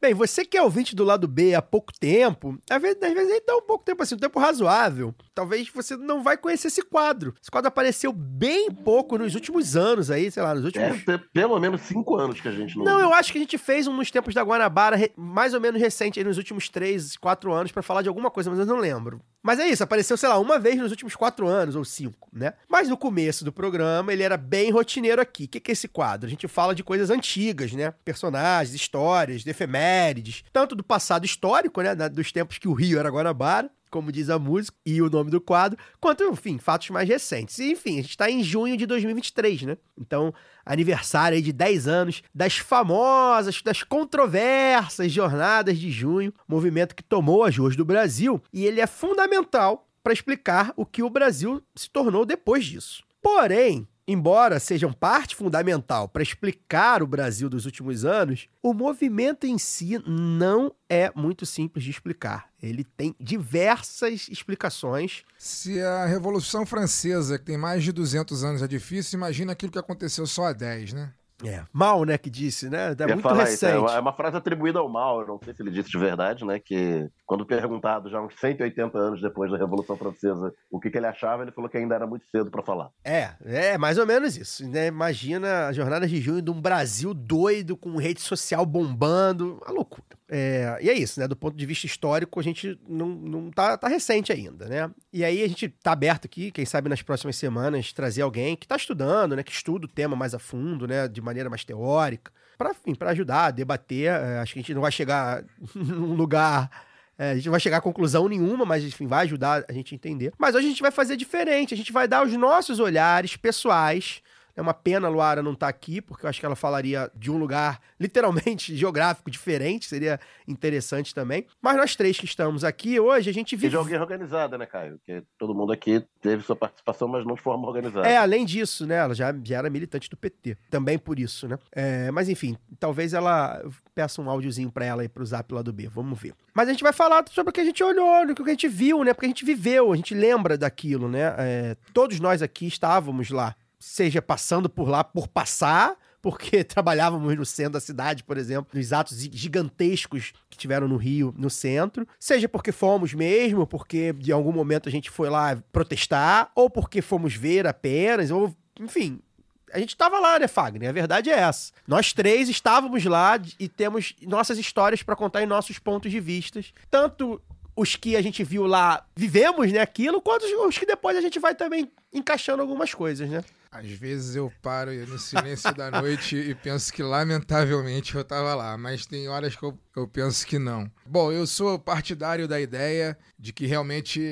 Bem, você que é ouvinte do lado B há pouco tempo, às vezes, às vezes dá um pouco tempo assim, um tempo razoável. Talvez você não vai conhecer esse quadro. Esse quadro apareceu bem pouco nos últimos anos aí, sei lá, nos últimos. É, pelo menos cinco anos que a gente não. Não, eu acho que a gente fez um nos tempos da Guanabara, mais ou menos recente, aí nos últimos três, quatro anos, pra falar de alguma coisa, mas eu não lembro. Mas é isso, apareceu, sei lá, uma vez nos últimos quatro anos, ou cinco, né? Mas no começo do programa, ele era bem rotineiro aqui. O que que é esse quadro? A gente fala de coisas antigas, né? Personagens, histórias, de efemérides, tanto do passado histórico, né? Dos tempos que o Rio era Guanabara, como diz a música e o nome do quadro, quanto, enfim, fatos mais recentes. E, enfim, a gente está em junho de 2023, né? Então, aniversário aí de 10 anos das famosas, das controversas jornadas de junho, movimento que tomou as ruas do Brasil, e ele é fundamental para explicar o que o Brasil se tornou depois disso. Porém, embora sejam parte fundamental para explicar o Brasil dos últimos anos, o movimento em si não é muito simples de explicar. Ele tem diversas explicações. Se a Revolução Francesa, que tem mais de 200 anos, é difícil, imagina aquilo que aconteceu só há 10, né? É, mal, né, que disse, né? É muito falar isso, recente. é uma frase atribuída ao mal, não sei se ele disse de verdade, né? Que quando perguntado já uns 180 anos depois da Revolução Francesa o que, que ele achava, ele falou que ainda era muito cedo pra falar. É, é mais ou menos isso. Né? Imagina as jornadas de junho de um Brasil doido, com rede social bombando, uma loucura. É, e é isso, né? Do ponto de vista histórico, a gente não, não tá, tá recente ainda, né? E aí a gente tá aberto aqui, quem sabe nas próximas semanas, trazer alguém que tá estudando, né? Que estuda o tema mais a fundo, né? De maneira mais teórica, para ajudar a debater. É, acho que a gente não vai chegar num lugar é, a gente não vai chegar a conclusão nenhuma, mas enfim, vai ajudar a gente a entender. Mas hoje a gente vai fazer diferente, a gente vai dar os nossos olhares pessoais. É uma pena a Luara não estar aqui, porque eu acho que ela falaria de um lugar literalmente geográfico diferente, seria interessante também. Mas nós três que estamos aqui hoje, a gente E de vive. alguém organizada, né, Caio? Porque todo mundo aqui teve sua participação, mas não de forma organizada. É, além disso, né? Ela já, já era militante do PT. Também por isso, né? É, mas enfim, talvez ela peça um áudiozinho pra ela aí pro zap lá do B. Vamos ver. Mas a gente vai falar sobre o que a gente olhou, o que a gente viu, né? Porque a gente viveu, a gente lembra daquilo, né? É, todos nós aqui estávamos lá, seja passando por lá por passar. Porque trabalhávamos no centro da cidade, por exemplo, nos atos gigantescos que tiveram no Rio, no centro. Seja porque fomos mesmo, porque de algum momento a gente foi lá protestar, ou porque fomos ver apenas, ou enfim. A gente estava lá, né, Fagner? A verdade é essa. Nós três estávamos lá e temos nossas histórias para contar em nossos pontos de vistas. Tanto os que a gente viu lá, vivemos, né, aquilo, quanto os que depois a gente vai também encaixando algumas coisas, né? Às vezes eu paro no silêncio da noite e penso que, lamentavelmente, eu estava lá, mas tem horas que eu, eu, penso que não. Bom, eu sou partidário da ideia de que realmente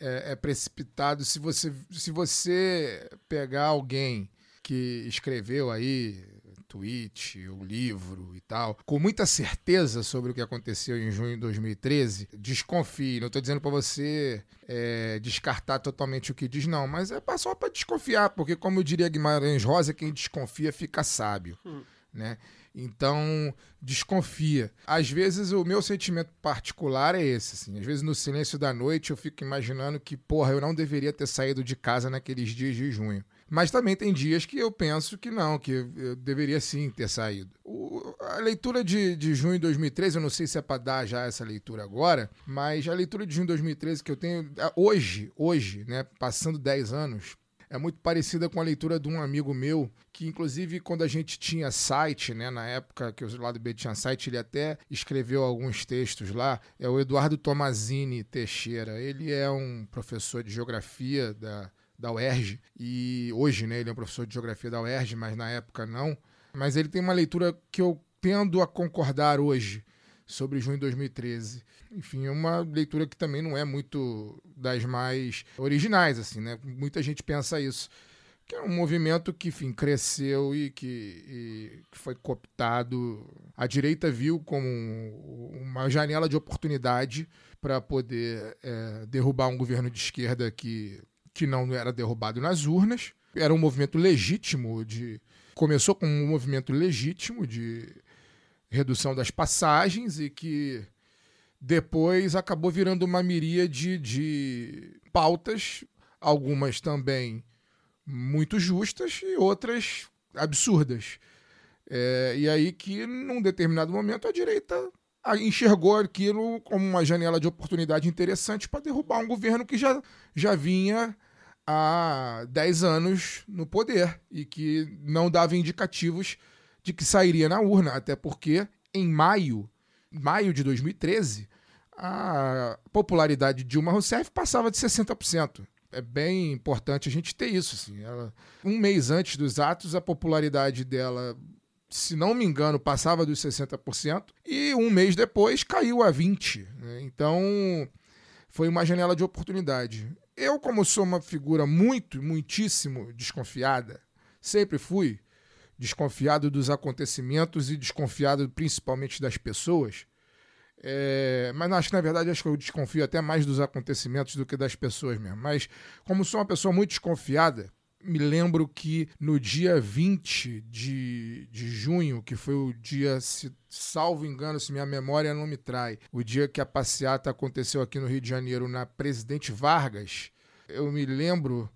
é, é precipitado se você, se você pegar alguém que escreveu aí tweet, o livro e tal, com muita certeza sobre o que aconteceu em junho de 2013, desconfie. Não estou dizendo para você é, descartar totalmente o que diz, não, mas é só para desconfiar, porque, como eu diria Guimarães Rosa, quem desconfia fica sábio. Hum. Né? Então, desconfia. Às vezes, o meu sentimento particular é esse. Assim. Às vezes, no silêncio da noite, eu fico imaginando que, porra, eu não deveria ter saído de casa naqueles dias de junho. Mas também tem dias que eu penso que não, que eu deveria sim ter saído. O, a leitura de, de junho de 2013, eu não sei se é para dar já essa leitura agora, mas a leitura de junho de 2013 que eu tenho hoje, hoje, né, passando 10 anos, é muito parecida com a leitura de um amigo meu, que inclusive quando a gente tinha site, né, na época que o lado B tinha site, ele até escreveu alguns textos lá, é o Eduardo Tomazini Teixeira. Ele é um professor de geografia da da UERJ, e hoje né, ele é um professor de geografia da UERJ, mas na época não. Mas ele tem uma leitura que eu tendo a concordar hoje sobre junho de 2013. Enfim, é uma leitura que também não é muito das mais originais, assim, né? Muita gente pensa isso. Que é um movimento que, enfim, cresceu e que, e que foi cooptado. A direita viu como uma janela de oportunidade para poder é, derrubar um governo de esquerda que que não era derrubado nas urnas. Era um movimento legítimo de. Começou com um movimento legítimo de redução das passagens e que depois acabou virando uma miríade de pautas, algumas também muito justas e outras absurdas. É, e aí que, num determinado momento, a direita enxergou aquilo como uma janela de oportunidade interessante para derrubar um governo que já, já vinha há 10 anos no poder e que não dava indicativos de que sairia na urna, até porque em maio, maio de 2013, a popularidade de Dilma Rousseff passava de 60%. É bem importante a gente ter isso. Assim. Ela, um mês antes dos atos, a popularidade dela, se não me engano, passava dos 60%, e um mês depois caiu a 20%. Né? Então, foi uma janela de oportunidade. Eu, como sou uma figura muito, muitíssimo desconfiada, sempre fui desconfiado dos acontecimentos e desconfiado principalmente das pessoas. É, mas acho que na verdade acho que eu desconfio até mais dos acontecimentos do que das pessoas mesmo. Mas como sou uma pessoa muito desconfiada, me lembro que no dia 20 de, de junho, que foi o dia, se salvo engano, se minha memória não me trai, o dia que a passeata aconteceu aqui no Rio de Janeiro na Presidente Vargas, eu me lembro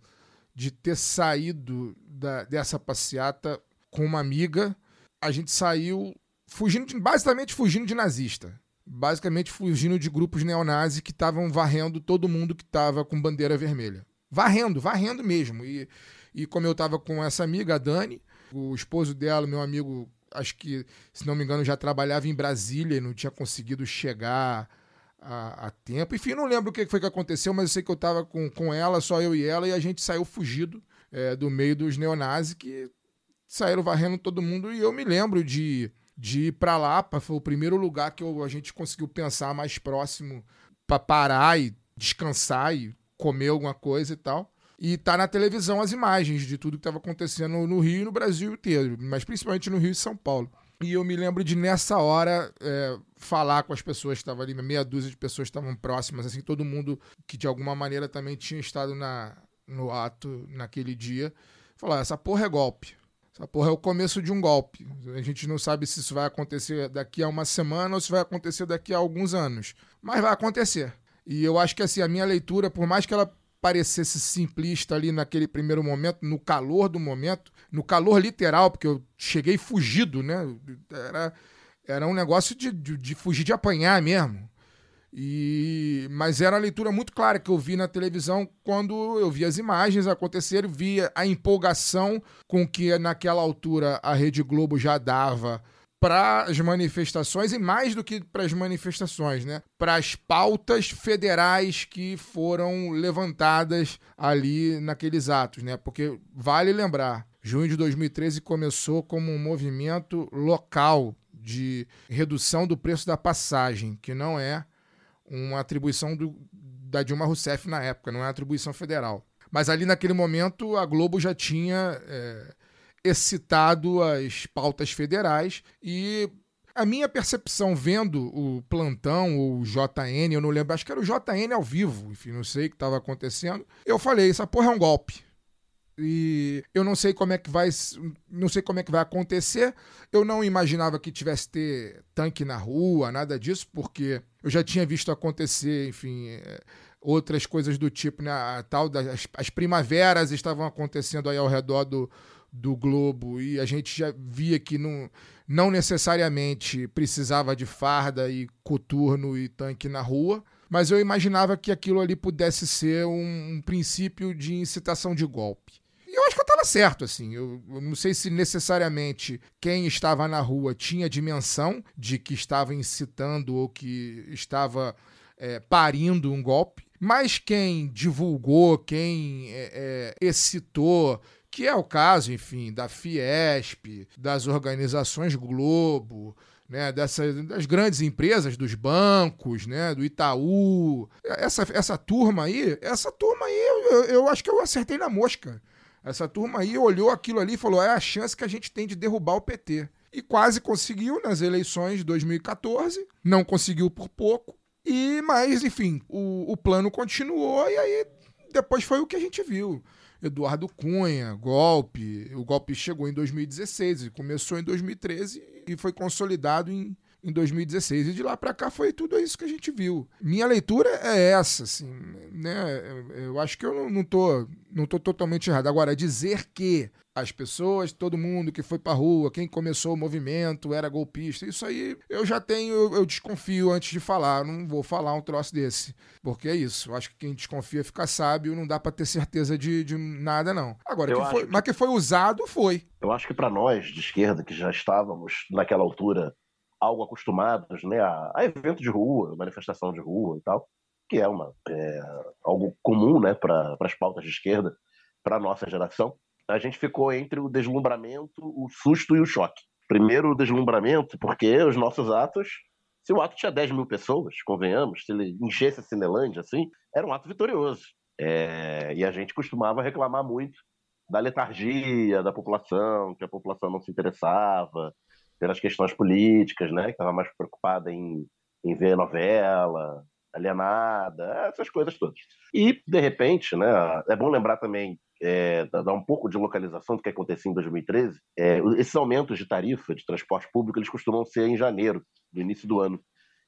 de ter saído da, dessa passeata com uma amiga. A gente saiu fugindo, de, basicamente fugindo de nazista. Basicamente fugindo de grupos neonazis que estavam varrendo todo mundo que estava com bandeira vermelha varrendo, varrendo mesmo. E, e como eu estava com essa amiga, a Dani, o esposo dela, meu amigo, acho que, se não me engano, já trabalhava em Brasília e não tinha conseguido chegar a, a tempo. Enfim, não lembro o que foi que aconteceu, mas eu sei que eu estava com, com ela, só eu e ela, e a gente saiu fugido é, do meio dos neonazis que saíram varrendo todo mundo. E eu me lembro de, de ir para lá, foi o primeiro lugar que eu, a gente conseguiu pensar mais próximo para parar e descansar e comer alguma coisa e tal. E tá na televisão as imagens de tudo que estava acontecendo no Rio e no Brasil inteiro, mas principalmente no Rio e São Paulo. E eu me lembro de, nessa hora, é, falar com as pessoas que estavam ali, meia dúzia de pessoas estavam próximas, assim, todo mundo que de alguma maneira também tinha estado na, no ato naquele dia, falar: essa porra é golpe. Essa porra é o começo de um golpe. A gente não sabe se isso vai acontecer daqui a uma semana ou se vai acontecer daqui a alguns anos. Mas vai acontecer. E eu acho que assim, a minha leitura, por mais que ela parecesse simplista ali naquele primeiro momento, no calor do momento, no calor literal, porque eu cheguei fugido, né? Era, era um negócio de, de, de fugir de apanhar mesmo. E, mas era a leitura muito clara que eu vi na televisão quando eu vi as imagens acontecerem, via a empolgação com que naquela altura a Rede Globo já dava para as manifestações e mais do que para as manifestações, né? Para as pautas federais que foram levantadas ali naqueles atos, né? Porque vale lembrar, junho de 2013 começou como um movimento local de redução do preço da passagem, que não é uma atribuição do, da Dilma Rousseff na época, não é atribuição federal. Mas ali naquele momento a Globo já tinha é, excitado as pautas federais e a minha percepção vendo o plantão, o JN, eu não lembro, acho que era o JN ao vivo, enfim, não sei o que estava acontecendo. Eu falei, essa porra é um golpe. E eu não sei como é que vai, não sei como é que vai acontecer. Eu não imaginava que tivesse ter tanque na rua, nada disso, porque eu já tinha visto acontecer, enfim, é, outras coisas do tipo, né? A tal das as primaveras estavam acontecendo aí ao redor do, do globo e a gente já via que não, não necessariamente precisava de farda e coturno e tanque na rua, mas eu imaginava que aquilo ali pudesse ser um, um princípio de incitação de golpe. E eu acho que eu estava certo, assim. Eu, eu, não sei se necessariamente quem estava na rua tinha dimensão de que estava incitando ou que estava é, parindo um golpe, mas quem divulgou, quem é, é, excitou, que é o caso, enfim, da Fiesp, das organizações Globo, né, dessas, das grandes empresas, dos bancos, né, do Itaú. Essa, essa turma aí, essa turma aí, eu, eu acho que eu acertei na mosca. Essa turma aí olhou aquilo ali e falou: é a chance que a gente tem de derrubar o PT. E quase conseguiu nas eleições de 2014, não conseguiu por pouco. E, mas, enfim, o, o plano continuou e aí depois foi o que a gente viu. Eduardo Cunha, golpe. O golpe chegou em 2016 e começou em 2013 e foi consolidado em, em 2016. E de lá para cá foi tudo isso que a gente viu. Minha leitura é essa, assim, né? Eu acho que eu não, tô, não tô totalmente errado. Agora, dizer que as pessoas, todo mundo que foi pra rua, quem começou o movimento era golpista. Isso aí eu já tenho, eu, eu desconfio antes de falar. Não vou falar um troço desse. Porque é isso. Eu acho que quem desconfia fica sábio, não dá para ter certeza de, de, nada, não. Agora, que foi, que... mas que foi usado, foi. Eu acho que para nós de esquerda, que já estávamos naquela altura algo acostumados né, a, a evento de rua, manifestação de rua e tal, que é, uma, é algo comum né, para as pautas de esquerda, para nossa geração a gente ficou entre o deslumbramento, o susto e o choque. Primeiro o deslumbramento, porque os nossos atos, se o ato tinha 10 mil pessoas, convenhamos, se ele enchesse a Cinelândia assim, era um ato vitorioso. É, e a gente costumava reclamar muito da letargia da população, que a população não se interessava pelas questões políticas, né, que estava mais preocupada em, em ver novela, alienada, essas coisas todas. E, de repente, né, é bom lembrar também é, dar um pouco de localização do que acontecia em 2013, é, esses aumentos de tarifa de transporte público eles costumam ser em janeiro, do início do ano.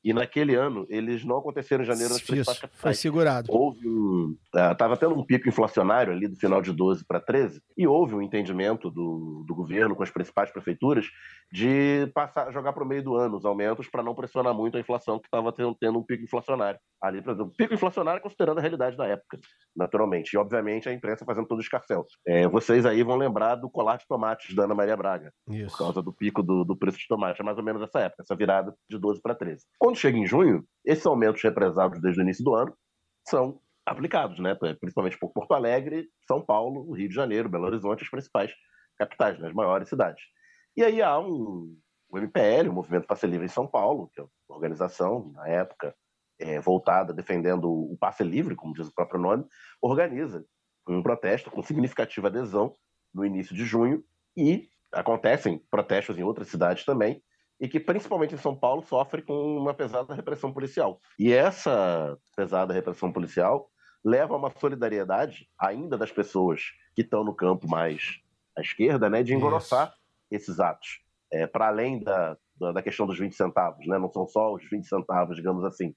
E naquele ano, eles não aconteceram em janeiro nas principais capitais. Foi segurado. Houve um. Estava uh, tendo um pico inflacionário ali do final de 12 para 13, e houve um entendimento do, do governo com as principais prefeituras de passar, jogar para o meio do ano os aumentos para não pressionar muito a inflação que estava tendo, tendo, um pico inflacionário. Ali, por exemplo, pico inflacionário considerando a realidade da época, naturalmente. E, obviamente, a imprensa fazendo todo o escarcel. É, vocês aí vão lembrar do colar de tomates da Ana Maria Braga, Isso. por causa do pico do, do preço de tomate. É mais ou menos essa época, essa virada de 12 para 13. Quando quando chega em junho, esses aumentos represados desde o início do ano são aplicados, né? principalmente por Porto Alegre, São Paulo, Rio de Janeiro, Belo Horizonte, as principais capitais, né? as maiores cidades. E aí há um, o MPL, o Movimento Passe Livre em São Paulo, que é uma organização, na época, é, voltada defendendo o passe livre, como diz o próprio nome, organiza um protesto com significativa adesão no início de junho e acontecem protestos em outras cidades também, e que, principalmente em São Paulo, sofre com uma pesada repressão policial. E essa pesada repressão policial leva a uma solidariedade, ainda das pessoas que estão no campo mais à esquerda, né, de engrossar esses atos. É, para além da, da questão dos 20 centavos, né, não são só os 20 centavos, digamos assim.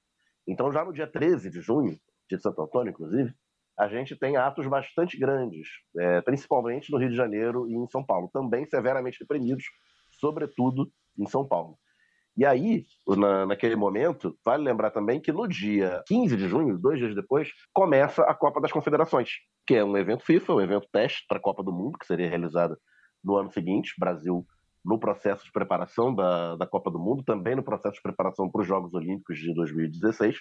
Então, já no dia 13 de junho, de Santo Antônio, inclusive, a gente tem atos bastante grandes, é, principalmente no Rio de Janeiro e em São Paulo, também severamente reprimidos, sobretudo em São Paulo. E aí, na, naquele momento, vale lembrar também que no dia 15 de junho, dois dias depois, começa a Copa das Confederações, que é um evento FIFA, um evento teste para a Copa do Mundo, que seria realizada no ano seguinte, Brasil no processo de preparação da, da Copa do Mundo, também no processo de preparação para os Jogos Olímpicos de 2016,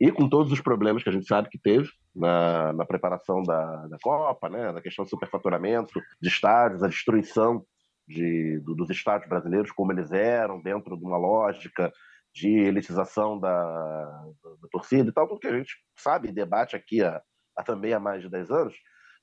e com todos os problemas que a gente sabe que teve na, na preparação da, da Copa, né, da questão do superfaturamento de estádios, a destruição de, do, dos estádios brasileiros, como eles eram, dentro de uma lógica de elitização da, da, da torcida e tal, tudo que a gente sabe e debate aqui há, há também há mais de 10 anos,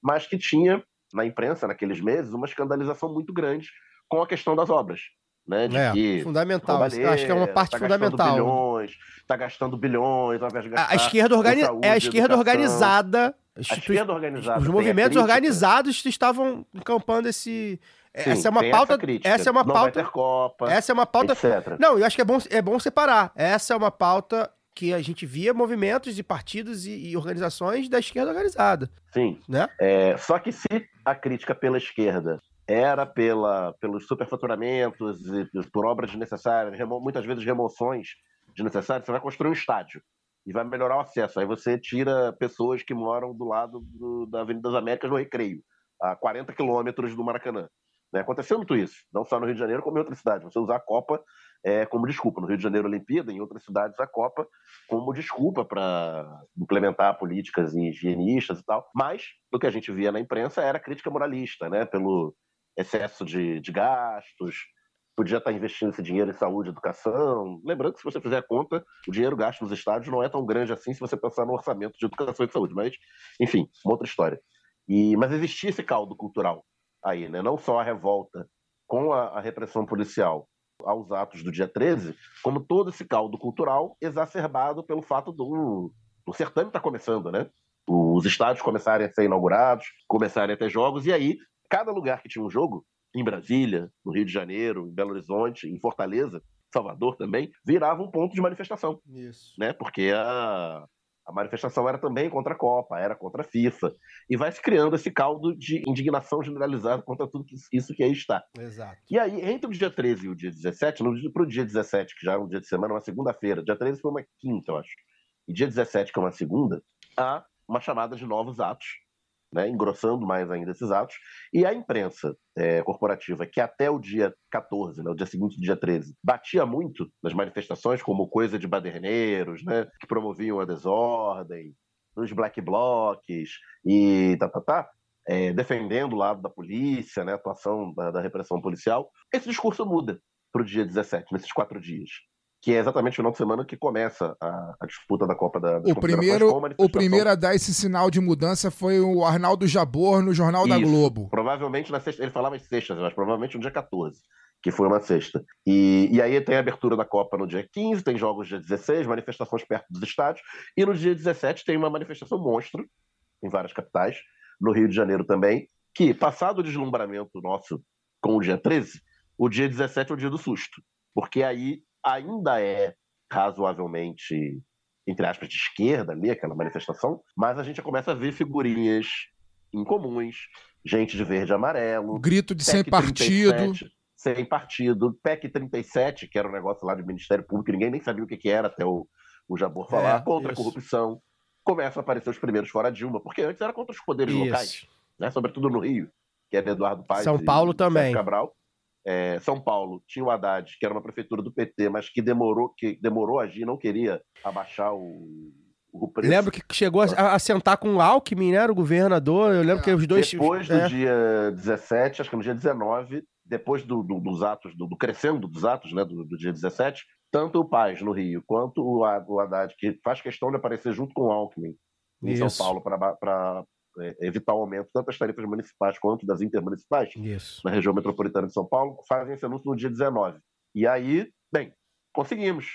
mas que tinha na imprensa naqueles meses uma escandalização muito grande com a questão das obras. Né, É, que fundamental. Acho que é uma parte tá fundamental. Gastando bilhões, tá gastando bilhões, ao invés de A, gastar a esquerda, organi saúde, é a esquerda educação. organizada. A esquerda organizada. Os movimentos organizados estavam encampando esse. Sim, essa é uma pauta. crítica. Essa é uma pauta. Copa, Essa é uma pauta. etc. Não, eu acho que é bom, é bom separar. Essa é uma pauta que a gente via movimentos e partidos e, e organizações da esquerda organizada, Sim. né? É, só que se a crítica pela esquerda era pela, pelos superfaturamentos e por obras desnecessárias, remo- muitas vezes remoções desnecessárias, você vai construir um estádio e vai melhorar o acesso. Aí você tira pessoas que moram do lado do- da Avenida das Américas no Recreio, a 40 quilômetros do Maracanã. Né? Aconteceu muito isso, não só no Rio de Janeiro, como em outras cidades. Você usar a Copa é, como desculpa. No Rio de Janeiro, Olimpíada, em outras cidades, a Copa como desculpa para implementar políticas higienistas e tal. Mas o que a gente via na imprensa era crítica moralista, né? Pelo excesso de, de gastos, podia estar investindo esse dinheiro em saúde educação. Lembrando que se você fizer a conta, o dinheiro gasto nos estádios não é tão grande assim se você pensar no orçamento de educação e saúde. Mas, enfim, uma outra história. E, mas existia esse caldo cultural aí, né? Não só a revolta com a, a repressão policial aos atos do dia 13, como todo esse caldo cultural exacerbado pelo fato do, do certame estar começando, né? Os estádios começarem a ser inaugurados, começarem a ter jogos, e aí, cada lugar que tinha um jogo, em Brasília, no Rio de Janeiro, em Belo Horizonte, em Fortaleza, Salvador também, virava um ponto de manifestação Isso. né? Porque a, a manifestação era também contra a Copa, era contra a FIFA. E vai se criando esse caldo de indignação generalizada contra tudo isso que aí está. Exato. E aí, entre o dia 13 e o dia 17, no para o dia 17, que já é um dia de semana, uma segunda-feira, dia 13 foi uma quinta, eu acho, e dia 17, que é uma segunda, há uma chamada de novos atos, né, engrossando mais ainda esses atos, e a imprensa é, corporativa, que até o dia 14, né, o dia seguinte do dia 13, batia muito nas manifestações como coisa de baderneiros, né, que promoviam a desordem, nos black blocs e tá, tá, tá, é, defendendo o lado da polícia, né, a atuação da, da repressão policial, esse discurso muda para o dia 17, nesses quatro dias. Que é exatamente o final de semana que começa a, a disputa da Copa da, das O primeiro, o primeiro a dar esse sinal de mudança foi o Arnaldo Jabor no Jornal da Isso. Globo. Provavelmente na sexta, ele falava em sextas, mas provavelmente no dia 14, que foi uma sexta. E, e aí tem a abertura da Copa no dia 15, tem jogos dia 16, manifestações perto dos estádios, e no dia 17 tem uma manifestação monstro em várias capitais, no Rio de Janeiro também, que, passado o deslumbramento nosso com o dia 13, o dia 17 é o dia do susto, porque aí ainda é razoavelmente entre aspas, de esquerda ali, aquela manifestação, mas a gente já começa a ver figurinhas incomuns, gente de verde e amarelo, grito de sem PEC partido. 37, sem partido, PEC 37, que era um negócio lá do Ministério Público, ninguém nem sabia o que, que era até o, o Jabor falar, É, contra isso. a corrupção. Começam a aparecer os primeiros fora Dilma, porque antes era contra os poderes locais, Isso. né? sobretudo no Rio, que é de Eduardo Paes São e Paulo também. Cabral. É, São Paulo tinha o Haddad, que era uma prefeitura do PT, mas que demorou, que demorou a agir, não queria abaixar o, o preço. Lembro que chegou a, a sentar com o Alckmin, né? Era o governador. Eu lembro que os dois. Depois do é. dia 17, acho que no dia 19, depois do- do- dos atos, do, do crescendo dos atos, né, do, dia 17, tanto o Paz no Rio quanto o, o Haddad, que faz questão de aparecer junto com o Alckmin em Isso. São Paulo para evitar o aumento tanto das tarifas municipais quanto das intermunicipais Isso. na região metropolitana de São Paulo, fazem esse anúncio no dia 19. E aí, bem, conseguimos.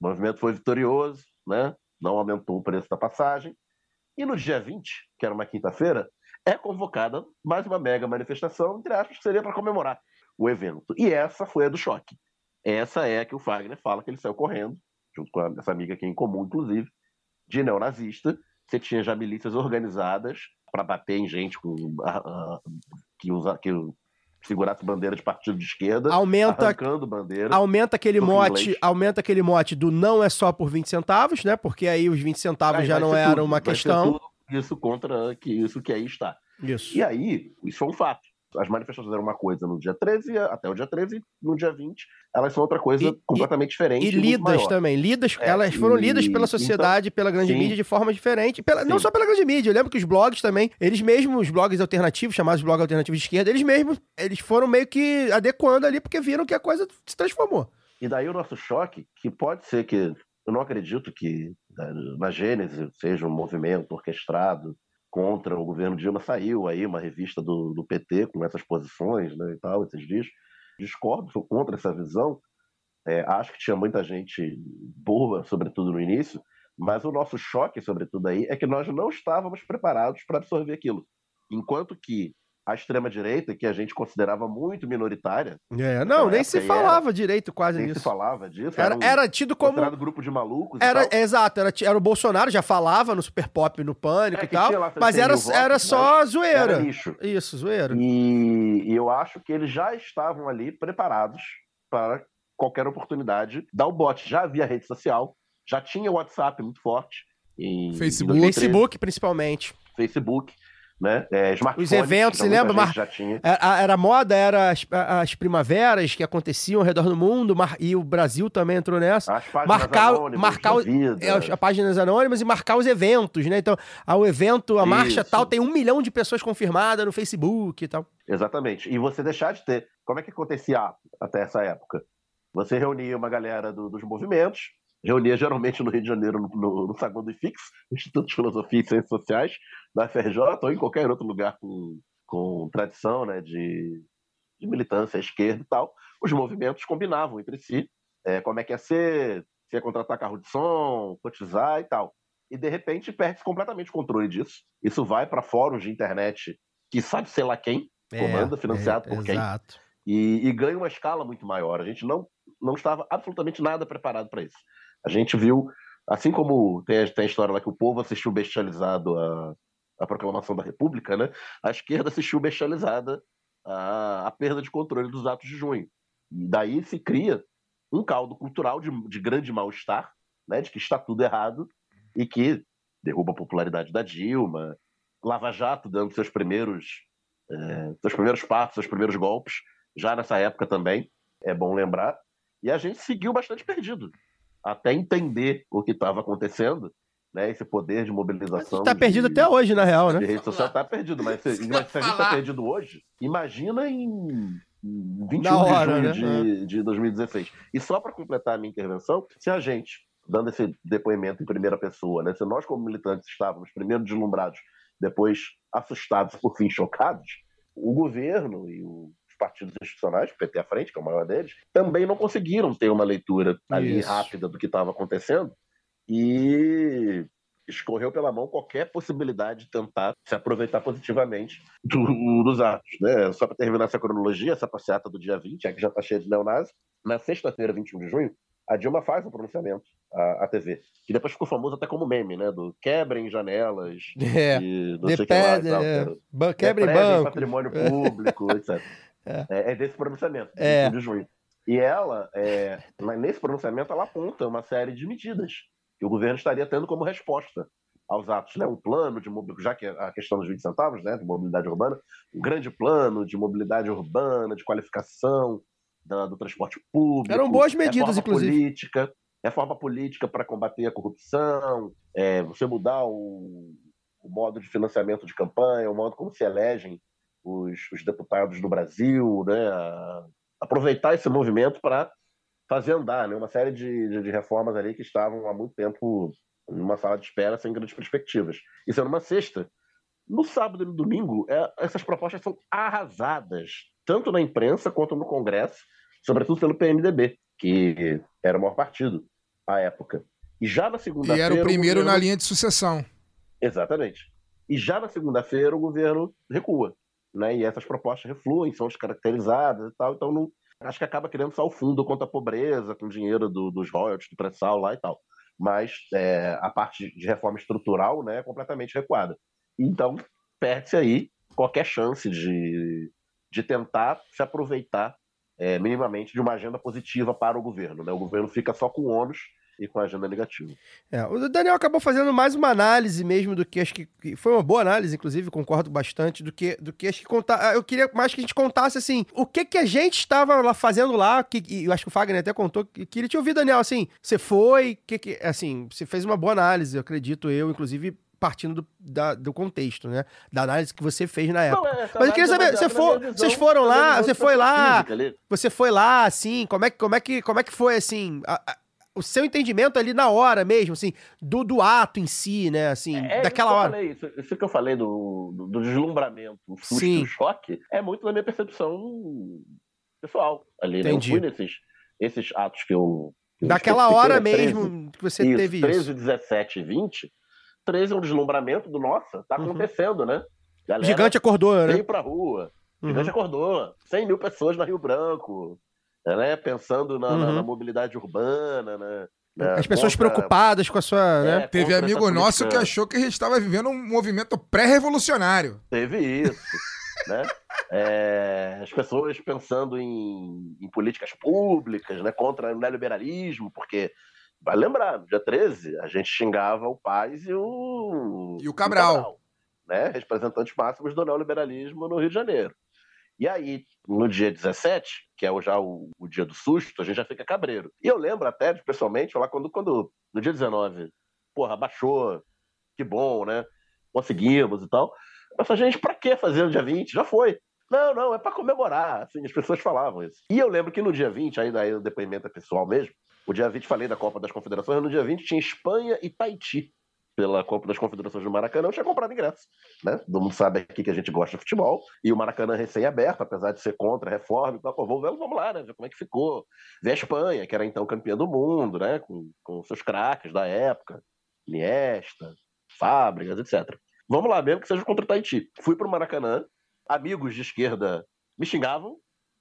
O movimento foi vitorioso, né? não aumentou o preço da passagem. E no dia 20, que era uma quinta-feira, é convocada mais uma mega manifestação, entre aspas, que seria para comemorar o evento. E essa foi a do choque. Essa é a que o Fagner fala que ele saiu correndo, junto com essa amiga aqui em comum, inclusive, de neonazista. Você tinha já milícias organizadas para bater em gente com, ah, que, usa, que segurasse bandeira de partido de esquerda, Aumenta, arrancando bandeira. aumenta aquele mote, inglês. aumenta aquele mote do não é só por 20 centavos, né? Porque aí os 20 centavos Aí já não ser era tudo, uma questão. Isso contra que isso que aí está. Isso. E aí, isso foi um fato. As manifestações eram uma coisa no dia 13, até o dia 13, e no dia 20, elas são outra coisa E- completamente diferente. E lidas também. Lidas, É, elas foram e- lidas pela então- sociedade, pela grande sim. mídia de forma diferente. Pela- não só pela grande mídia. Eu lembro que os blogs também, eles mesmos, os blogs alternativos, chamados blogs alternativos de esquerda, eles mesmos, eles foram meio que adequando ali, porque viram que a coisa se transformou. E daí o nosso choque, que pode ser que. Eu não acredito que eh, na Gênese seja um movimento orquestrado contra o governo Dilma. Saiu aí uma revista do, do PT com essas posições né, e tal, esses dias. Discordo, sou contra essa visão. Eh, acho que tinha muita gente boa, sobretudo no início, mas o nosso choque, sobretudo aí, é que nós não estávamos preparados para absorver aquilo. Enquanto que a extrema-direita, que a gente considerava muito minoritária, É, não, Naquela nem se falava direito quase nem nisso. se falava disso. Era, um- era tido como. considerado grupo de malucos Era, exato, era, era o Bolsonaro, já falava no Super Pop, no Pânico É, e tal, lá mas 100 era, votos, era mas só zoeira. Era lixo. Isso, zoeira. E, e eu acho que eles já estavam ali preparados para qualquer oportunidade dar o bote. Já havia rede social, já tinha o WhatsApp muito forte. Em, Facebook. em 2013, Facebook, principalmente. Facebook, né? É, Os eventos, muita lembra, Mar- Já tinha. Era, era moda, era as, as primaveras que aconteciam ao redor do mundo, mar- e o Brasil também entrou nessa. As páginas marcar- anônimas marcar da o- vida. É, as, as páginas anônimas e marcar os eventos, né? Então, ah, o evento, a marcha Isso. tal, tem um milhão de pessoas confirmadas no Facebook e tal. Exatamente. E você deixar de ter. Como é que acontecia até essa época? Você reunia uma galera do- dos movimentos, reunia geralmente no Rio de Janeiro, no, no, no saguão do IFIX, Instituto de Filosofia e Ciências Sociais, da FRJ, ou em qualquer outro lugar com, com tradição né, de, de militância à esquerda e tal. Os movimentos combinavam entre si é, como é que ia ser, se ia contratar carro de som, cotizar e tal. E de repente perde completamente o controle disso. Isso vai para fóruns de internet que sabe sei lá quem, comanda, financiado por quem, É, Exato. e, e ganha uma escala muito maior. A gente não, não estava absolutamente nada preparado para isso. A gente viu, assim como tem, a- tem a história lá que o povo assistiu bestializado a, a proclamação da República, né? a esquerda assistiu bestializada a, a perda de controle dos atos de junho. E daí se cria um caldo cultural de, de grande mal-estar, né? de que está tudo errado e que derruba a popularidade da Dilma, Lava Jato dando seus primeiros, eh, seus primeiros passos, seus primeiros golpes, já nessa época também, é bom lembrar. E a gente seguiu bastante perdido, até entender o que estava acontecendo, né? Esse poder de mobilização. Tá de- perdido até hoje, na real, de né? rede social tá perdido, mas se, mas se a gente tá perdido hoje, imagina em, em 21 Na hora, de né? junho de, de 2016. E só para completar a minha intervenção, se a gente, dando esse depoimento em primeira pessoa, né, se nós como militantes estávamos primeiro deslumbrados, depois assustados, por fim chocados, o governo e os partidos institucionais, o PT à frente, que é o maior deles, também não conseguiram ter uma leitura ali Isso. rápida do que estava acontecendo e escorreu pela mão qualquer possibilidade de tentar se aproveitar positivamente do- dos atos. Né? Só para terminar essa cronologia, essa passeata do dia 20, é que já está cheia de neonazi, na sexta-feira, 21 de junho, a Dilma faz um pronunciamento à, à TV, que depois ficou famoso até como meme, né? Do quebrem janelas, É. e não sei De o que lá tal, é, cara. ban- quebra em Deprevem banco. patrimônio público, etc. É. É, é desse pronunciamento, de É. 21 de junho. E ela, é, nesse pronunciamento, ela aponta uma série de medidas que o governo estaria tendo como resposta aos atos, né? Um plano de mobilidade, já que a questão dos 20 centavos, né, de mobilidade urbana, um grande plano de mobilidade urbana, de qualificação da- do transporte público. Eram boas medidas, reforma inclusive. política, reforma política para combater a corrupção, é, você mudar o, o modo de financiamento de campanha, o modo como se elegem os, os deputados no Brasil, né? a- aproveitar esse movimento para fazer andar, né? Uma série de, de, de reformas ali que estavam há muito tempo numa sala de espera sem grandes perspectivas. Isso era numa sexta. No sábado e no domingo, é, essas propostas são arrasadas, tanto na imprensa quanto no Congresso, sobretudo pelo PMDB, que era o maior partido à época. E já na E segunda-feira. era o primeiro governo- na linha de sucessão. Exatamente. E já na segunda-feira o governo recua, né? E essas propostas refluem, são descaracterizadas e tal. Então não, acho que acaba criando só o fundo contra a pobreza, com dinheiro do- dos royalties do pré-sal lá e tal. Mas é, a parte de reforma estrutural, né, é completamente recuada. Então perde-se aí qualquer chance de, de tentar se aproveitar é, minimamente de uma agenda positiva para o governo. Né? O governo fica só com ônus e com a agenda negativa. É, o Daniel acabou fazendo mais uma análise mesmo do que acho que, foi uma boa análise, inclusive, concordo bastante, do que do que acho que contar. Eu queria mais que a gente contasse assim, o que que a gente estava lá fazendo lá, que e eu acho que o Fagner até contou que queria te ouvir, Daniel, assim, você foi, que que assim, você fez uma boa análise, eu acredito eu, inclusive partindo do, da- do contexto, né? Da análise que você fez na época. Não, essa Mas eu queria é saber, você for, visão- vocês foram lá, você foi lá, física você foi lá, assim, como é que, como é que, como é que foi, assim, a- a- o seu entendimento ali na hora mesmo, assim, do, do ato em si, né, assim, É daquela isso eu hora. falei, isso, isso que eu falei do, do, do deslumbramento, o susto Sim. o choque, é muito da minha percepção pessoal ali. Né? Eu Entendi. fui nesses esses atos que eu. que eu Daquela especifiquei, hora né, 13, mesmo que você isso, teve 13, isso. 17 e 20. 13 é um deslumbramento do nossa, tá Uhum. acontecendo, né? O Galera gigante acordou, né? veio pra rua. Uhum. gigante acordou. 100 mil pessoas na Rio Branco, né? Pensando na, na- Uhum. na mobilidade urbana, né? né, As pessoas contra- preocupadas com a sua, né? é, Teve contra essa amigo nosso que achou que a gente estava vivendo um movimento pré-revolucionário. Teve isso, né? É, as pessoas pensando em, em políticas públicas, né? Contra o neoliberalismo, porque, vai lembrar, no dia 13, a gente xingava o Paz e o... E o Cabral. né? Representantes máximos do neoliberalismo no Rio de Janeiro. E aí, no dia 17, que é já o, o dia do susto, a gente já fica cabreiro. E eu lembro até, pessoalmente, lá quando, quando no dia 19, porra, baixou, que bom, né? Conseguimos e tal. Eu falei, gente, pra que fazer no dia 20? Já foi. Não, não, é pra comemorar. Assim, as pessoas falavam isso. E eu lembro que no dia 20, aí daí o depoimento é pessoal mesmo, o dia 20, falei da Copa das Confederações, no dia 20 tinha Espanha e Tahiti pela Copa das Confederações do Maracanã, eu tinha comprado ingresso. Né? Todo mundo sabe aqui que a gente gosta de futebol, e o Maracanã recém-aberto, apesar de ser contra a reforma, e tal, pô, vamos, vamos lá, né? ver como é que ficou. Ver a Espanha, que era então campeã do mundo, né? com, com seus craques da época, Iniesta, Fábricas, etc. Vamos lá, mesmo que seja contra o Tahiti. Fui pro Maracanã, amigos de esquerda me xingavam,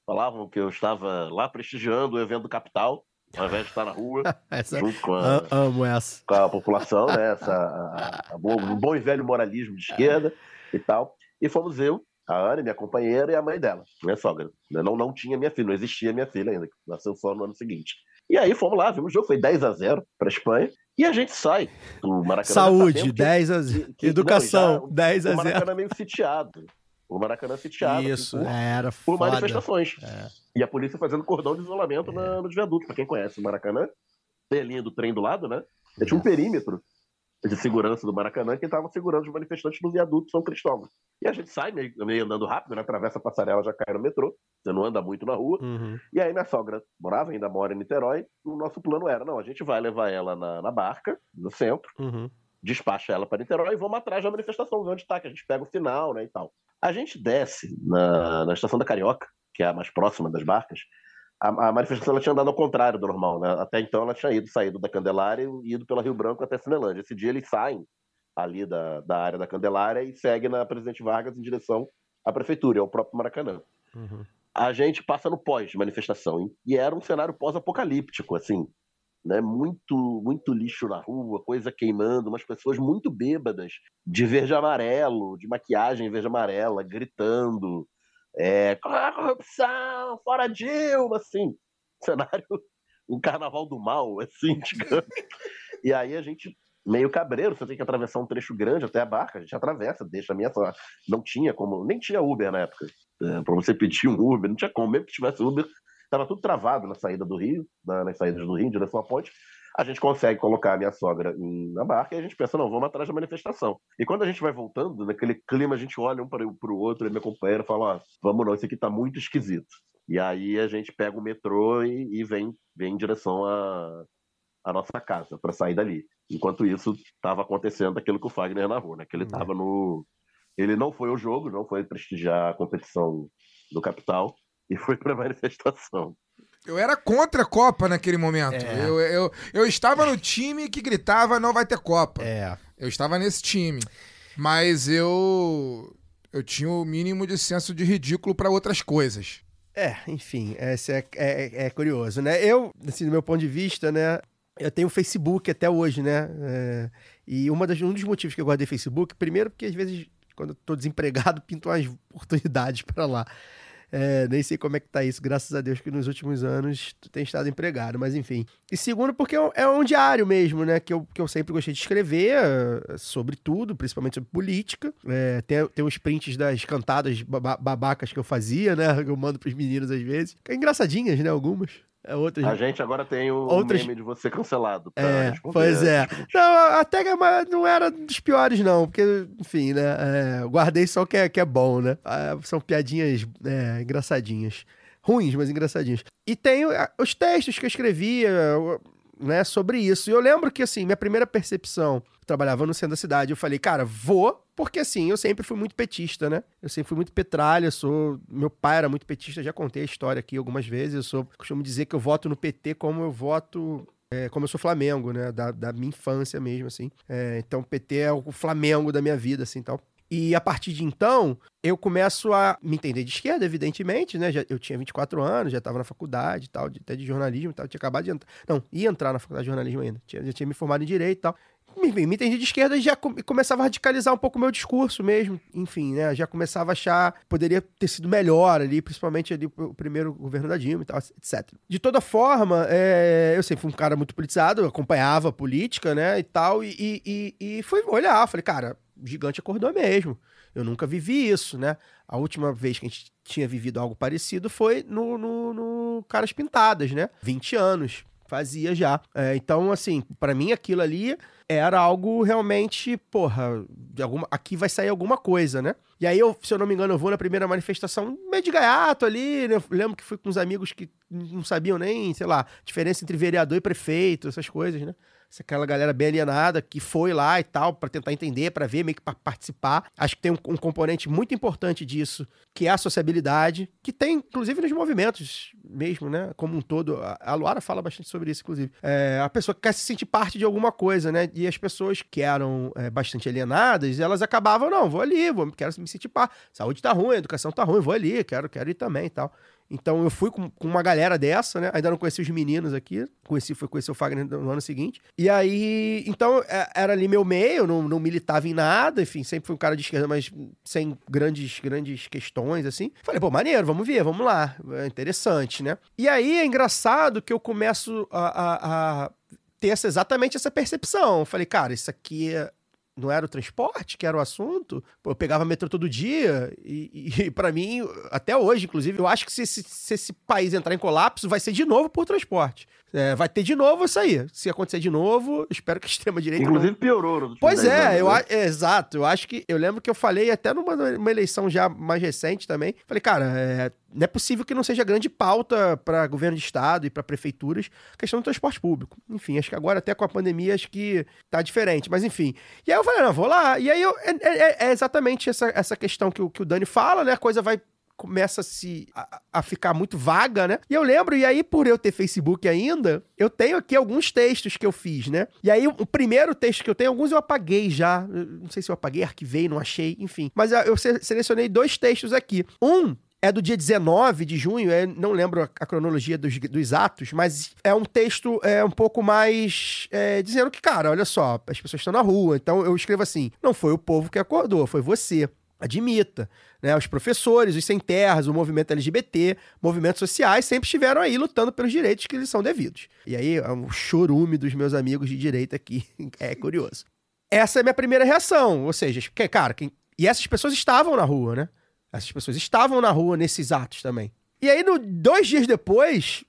falavam que eu estava lá prestigiando o evento do Capital, ao invés de estar na rua, Essa, junto com a, a- amo essa. com a população, né? Essa, a- a um bom e velho moralismo de esquerda e tal. E fomos eu, a Ana, minha companheira, e a mãe dela, minha sogra. Eu Não, não tinha minha filha, não existia minha filha ainda, nasceu só no ano seguinte. E aí fomos lá, vimos o jogo, foi 10 a 0 para Espanha, e a gente sai do Maracanã. Saúde, sabendo que- 10 a que- 0. que- Educação, não, já- 10 a O 0. Maracanã meio sitiado. O Maracanã sitiado. Isso, assim, por- era por foda. manifestações. É. E a polícia fazendo cordão de isolamento na, nos viadutos. Pra quem conhece o Maracanã, tem a linha do trem do lado, né? E tinha um perímetro de segurança do Maracanã que estava segurando os manifestantes no viaduto São Cristóvão. E a gente sai meio, meio andando rápido, né? Atravessa a passarela, já cai no metrô. Você não anda muito na rua. Uhum. E aí minha sogra morava, ainda mora em Niterói. O nosso plano era, não, a gente vai levar ela na, na barca, no centro, Uhum. Despacha ela para Niterói e vamos atrás da manifestação, ver onde está, que a gente pega o final, né, e tal. A gente desce na, na estação da Carioca, que é a mais próxima das barcas. A, a manifestação ela tinha andado ao contrário do normal, né? Até então ela tinha ido, saído da Candelária e ido pela Rio Branco até Cinelândia. Esse dia eles saem ali da, da área da Candelária e seguem na Presidente Vargas em direção à prefeitura, ao próprio Maracanã Uhum. a gente passa no pós-manifestação. E era um cenário pós-apocalíptico, assim. Né? Muito, muito lixo na rua, coisa queimando, umas pessoas muito bêbadas, de verde amarelo, de maquiagem verde amarela, gritando. É, "Ah, corrupção, fora Dilma, assim. Cenário, um carnaval do mal, assim, digamos. E aí a gente, meio cabreiro, você tem que atravessar um trecho grande até a barca, a gente atravessa, deixa a minha. Não tinha como, nem tinha Uber na época é, para você pedir um Uber, não tinha como, mesmo que tivesse Uber, estava tudo travado na saída do Rio, na- nas saídas do Rio, em direção à ponte. A gente consegue colocar a minha sogra na barca e a gente pensa, não, vamos atrás da manifestação. E quando a gente vai voltando, naquele clima, a gente olha um para o outro, e minha companheira fala, ó, vamos não, isso aqui tá muito esquisito. E aí a gente pega o metrô e, e vem, vem em direção à, à nossa casa, para sair dali. Enquanto isso, estava acontecendo aquilo que o Fagner narrou, né? Que ele estava no, ele não foi ao jogo, não foi prestigiar a competição do capital e foi para manifestação. Eu era contra a Copa naquele momento. É. Eu, eu, eu estava no time que gritava não vai ter Copa. É. Eu estava nesse time. Mas eu. Eu tinha o mínimo de senso de ridículo para outras coisas. É, enfim, esse é, é, é curioso, né? Eu, assim, do meu ponto de vista, né? Eu tenho Facebook até hoje, né? É, e uma das, um dos motivos que eu guardei Facebook, primeiro porque às vezes, quando eu tô desempregado, pinto umas oportunidades para lá. É, nem sei como é que tá isso, graças a Deus que nos últimos anos tu tem estado empregado, mas enfim. E segundo, porque é um, é diário mesmo, né? Que eu, que eu sempre gostei de escrever eh, sobre tudo, principalmente sobre política. É, tem, tem os prints das cantadas baba- babacas que eu fazia, né? Que eu mando pros meninos às vezes. É engraçadinhas, né? Algumas. É, outras. A gente agora tem o Outras- meme de você cancelado. É, pois é. Não, até que não era dos piores, não, porque, enfim, né? é, guardei só o que é, que é bom, né? Ah, são piadinhas é, engraçadinhas. Ruins, mas engraçadinhas. E tem ah, os textos que eu escrevia, né, sobre isso. E eu lembro que, assim, minha primeira percepção, eu trabalhava no centro da cidade, eu falei, cara, vou, porque assim, eu sempre fui muito petista, né? Eu sempre fui muito petralha, sou. Meu pai era muito petista, já contei a história aqui algumas vezes. Eu sou, costumo dizer que eu voto no PT como eu voto é, como eu sou Flamengo, né? Da, da minha infância mesmo, assim. É, então, PT é o Flamengo da minha vida, assim, tal. E a partir de então, eu começo a me entender de esquerda, evidentemente, né? Já, eu tinha 24 anos, já estava na faculdade tal, de, até de jornalismo e tal. Tinha acabado de entrar. Não, ia entrar na faculdade de jornalismo ainda. Tinha, já tinha me formado em direito e tal. Enfim, me entendi de esquerda e já come- começava a radicalizar um pouco o meu discurso mesmo. Enfim, né? Já começava a achar poderia ter sido melhor ali, principalmente ali o primeiro governo da Dilma e tal, etc. De toda forma, é, eu sempre fui um cara muito politizado, acompanhava a política, né? E tal, e, e, e, e fui olhar, falei, cara, gigante acordou mesmo. Eu nunca vivi isso, né? A última vez que a gente tinha vivido algo parecido foi no, no, no Caras Pintadas, né? 20 anos. Fazia já. É, então, assim, pra mim aquilo ali era algo realmente, porra, de alguma, aqui vai sair alguma coisa, né? E aí, eu, se eu não me engano, eu vou na primeira manifestação meio de gaiato ali, né? Lembro que fui com uns amigos que não sabiam nem, sei lá, diferença entre vereador e prefeito, essas coisas, né? Aquela galera bem alienada que foi lá e tal, pra tentar entender, pra ver, meio que pra participar. Acho que tem um, um componente muito importante disso, que é a sociabilidade, que tem, inclusive, nos movimentos mesmo, né? Como um todo. A- Luara fala bastante sobre isso, inclusive. É, a pessoa quer se sentir parte de alguma coisa, né? E as pessoas que eram é, bastante alienadas, elas acabavam, não, vou ali, vou, quero me sentir parte. Saúde tá ruim, educação tá ruim, vou ali, quero, quero ir também e tal. Então eu fui com, com uma galera dessa, né? Ainda não conheci os meninos aqui. Conheci, fui conhecer o Fagner no ano seguinte. E aí, então, é- era ali meu meio, não, não militava em nada, enfim, sempre fui um cara de esquerda, mas sem grandes, grandes questões, assim. Falei, pô, maneiro, vamos ver, vamos lá. É interessante, né? E aí é engraçado que eu começo a, a- a ter essa, exatamente essa percepção. Falei, cara, isso aqui é- não era o transporte que era o assunto. Pô, eu pegava metrô todo dia e, e para mim, até hoje, inclusive, eu acho que se, esse- se esse país entrar em colapso, vai ser de novo por transporte. É, vai ter de novo isso aí. Se acontecer de novo, espero que a extrema-direita não- Inclusive piorou nos últimos Pois 10 é, eu, é, exato. Eu acho que. Eu lembro que eu falei até numa uma eleição já mais recente também. Falei, cara, é, não é possível que não seja grande pauta para governo de estado e para prefeituras a questão do transporte público. Enfim, acho que agora até com a pandemia acho que tá diferente, mas enfim. E aí eu falei, não, vou lá. E aí eu, é, é- é exatamente essa, essa questão que o, que o Dani fala, né? A coisa vai começa a se a, a ficar muito vaga, né? E eu lembro, e aí por eu ter Facebook ainda, eu tenho aqui alguns textos que eu fiz, né? E aí o, primeiro texto que eu tenho, alguns eu apaguei já, não sei se eu apaguei, arquivei, não achei, enfim. Mas ah, eu se- selecionei dois textos aqui. Um é do dia 19 de junho, é, não lembro a, a cronologia dos, dos atos, mas é um texto é, um pouco mais é, dizendo que, cara, olha só, as pessoas estão na rua, então eu escrevo assim: não foi o povo que acordou, foi você. Admita. Né, os professores, os sem terras, o movimento LGBT, movimentos sociais sempre estiveram aí lutando pelos direitos que lhes são devidos. E aí, é um chorume dos meus amigos de direita aqui é curioso. Essa é a minha primeira reação. Ou seja, cara, quem... e essas pessoas estavam na rua, né? Essas pessoas estavam na rua nesses atos também. E aí, no, dois dias depois,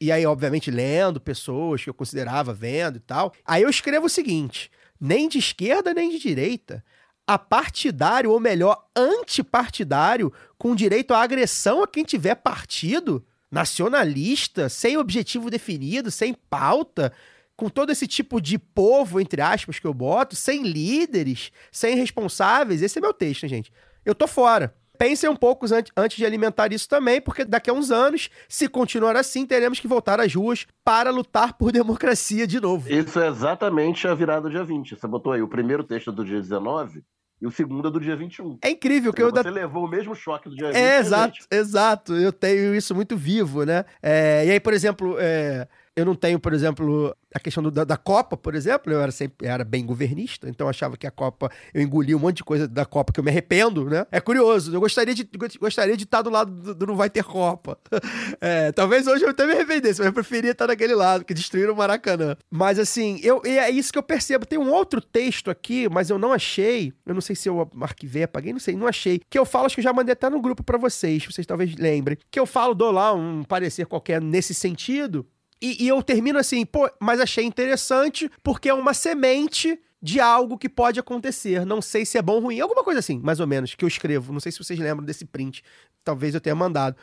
e aí, obviamente, lendo pessoas que eu considerava vendo e tal, aí eu escrevo o seguinte: nem de esquerda nem de direita, apartidário, ou melhor, antipartidário, com direito à agressão a quem tiver partido, nacionalista, sem objetivo definido, sem pauta, com todo esse tipo de povo, entre aspas, que eu boto, sem líderes, sem responsáveis. Esse é meu texto, gente. Eu tô fora. Pensem um pouco an- antes de alimentar isso também, porque daqui a uns anos, se continuar assim, teremos que voltar às ruas para lutar por democracia de novo. Isso é exatamente a virada do dia 20. Você botou aí o primeiro texto do dia 19 e o segundo é do dia 21. É incrível que eu Você levou o mesmo choque do dia 20. É, a exato, exato. Eu tenho isso muito vivo, né? É, e aí, por exemplo, é, Eu não tenho, por exemplo, a questão do- da, da Copa, por exemplo. Eu era sempre era bem governista, então eu achava que a Copa, eu engoli um monte de coisa da Copa que eu me arrependo, né? É curioso. Eu gostaria de, gostaria de estar do lado do, do não vai ter Copa. É, talvez hoje eu até me arrependesse, mas eu preferia estar daquele lado, que destruíram o Maracanã. Mas assim, eu, é isso que eu percebo. Tem um outro texto aqui, mas eu não achei. Eu não sei se eu arquivei, apaguei, não sei, não achei. Que eu falo, acho que eu já mandei até no grupo pra vocês, vocês talvez lembrem. Que eu falo, dou lá um parecer qualquer nesse sentido. E, e eu termino assim, pô, mas achei interessante porque é uma semente de algo que pode acontecer. Não sei se é bom ou ruim. Alguma coisa assim, mais ou menos, que eu escrevo. Não sei se vocês lembram desse print. Talvez eu tenha mandado.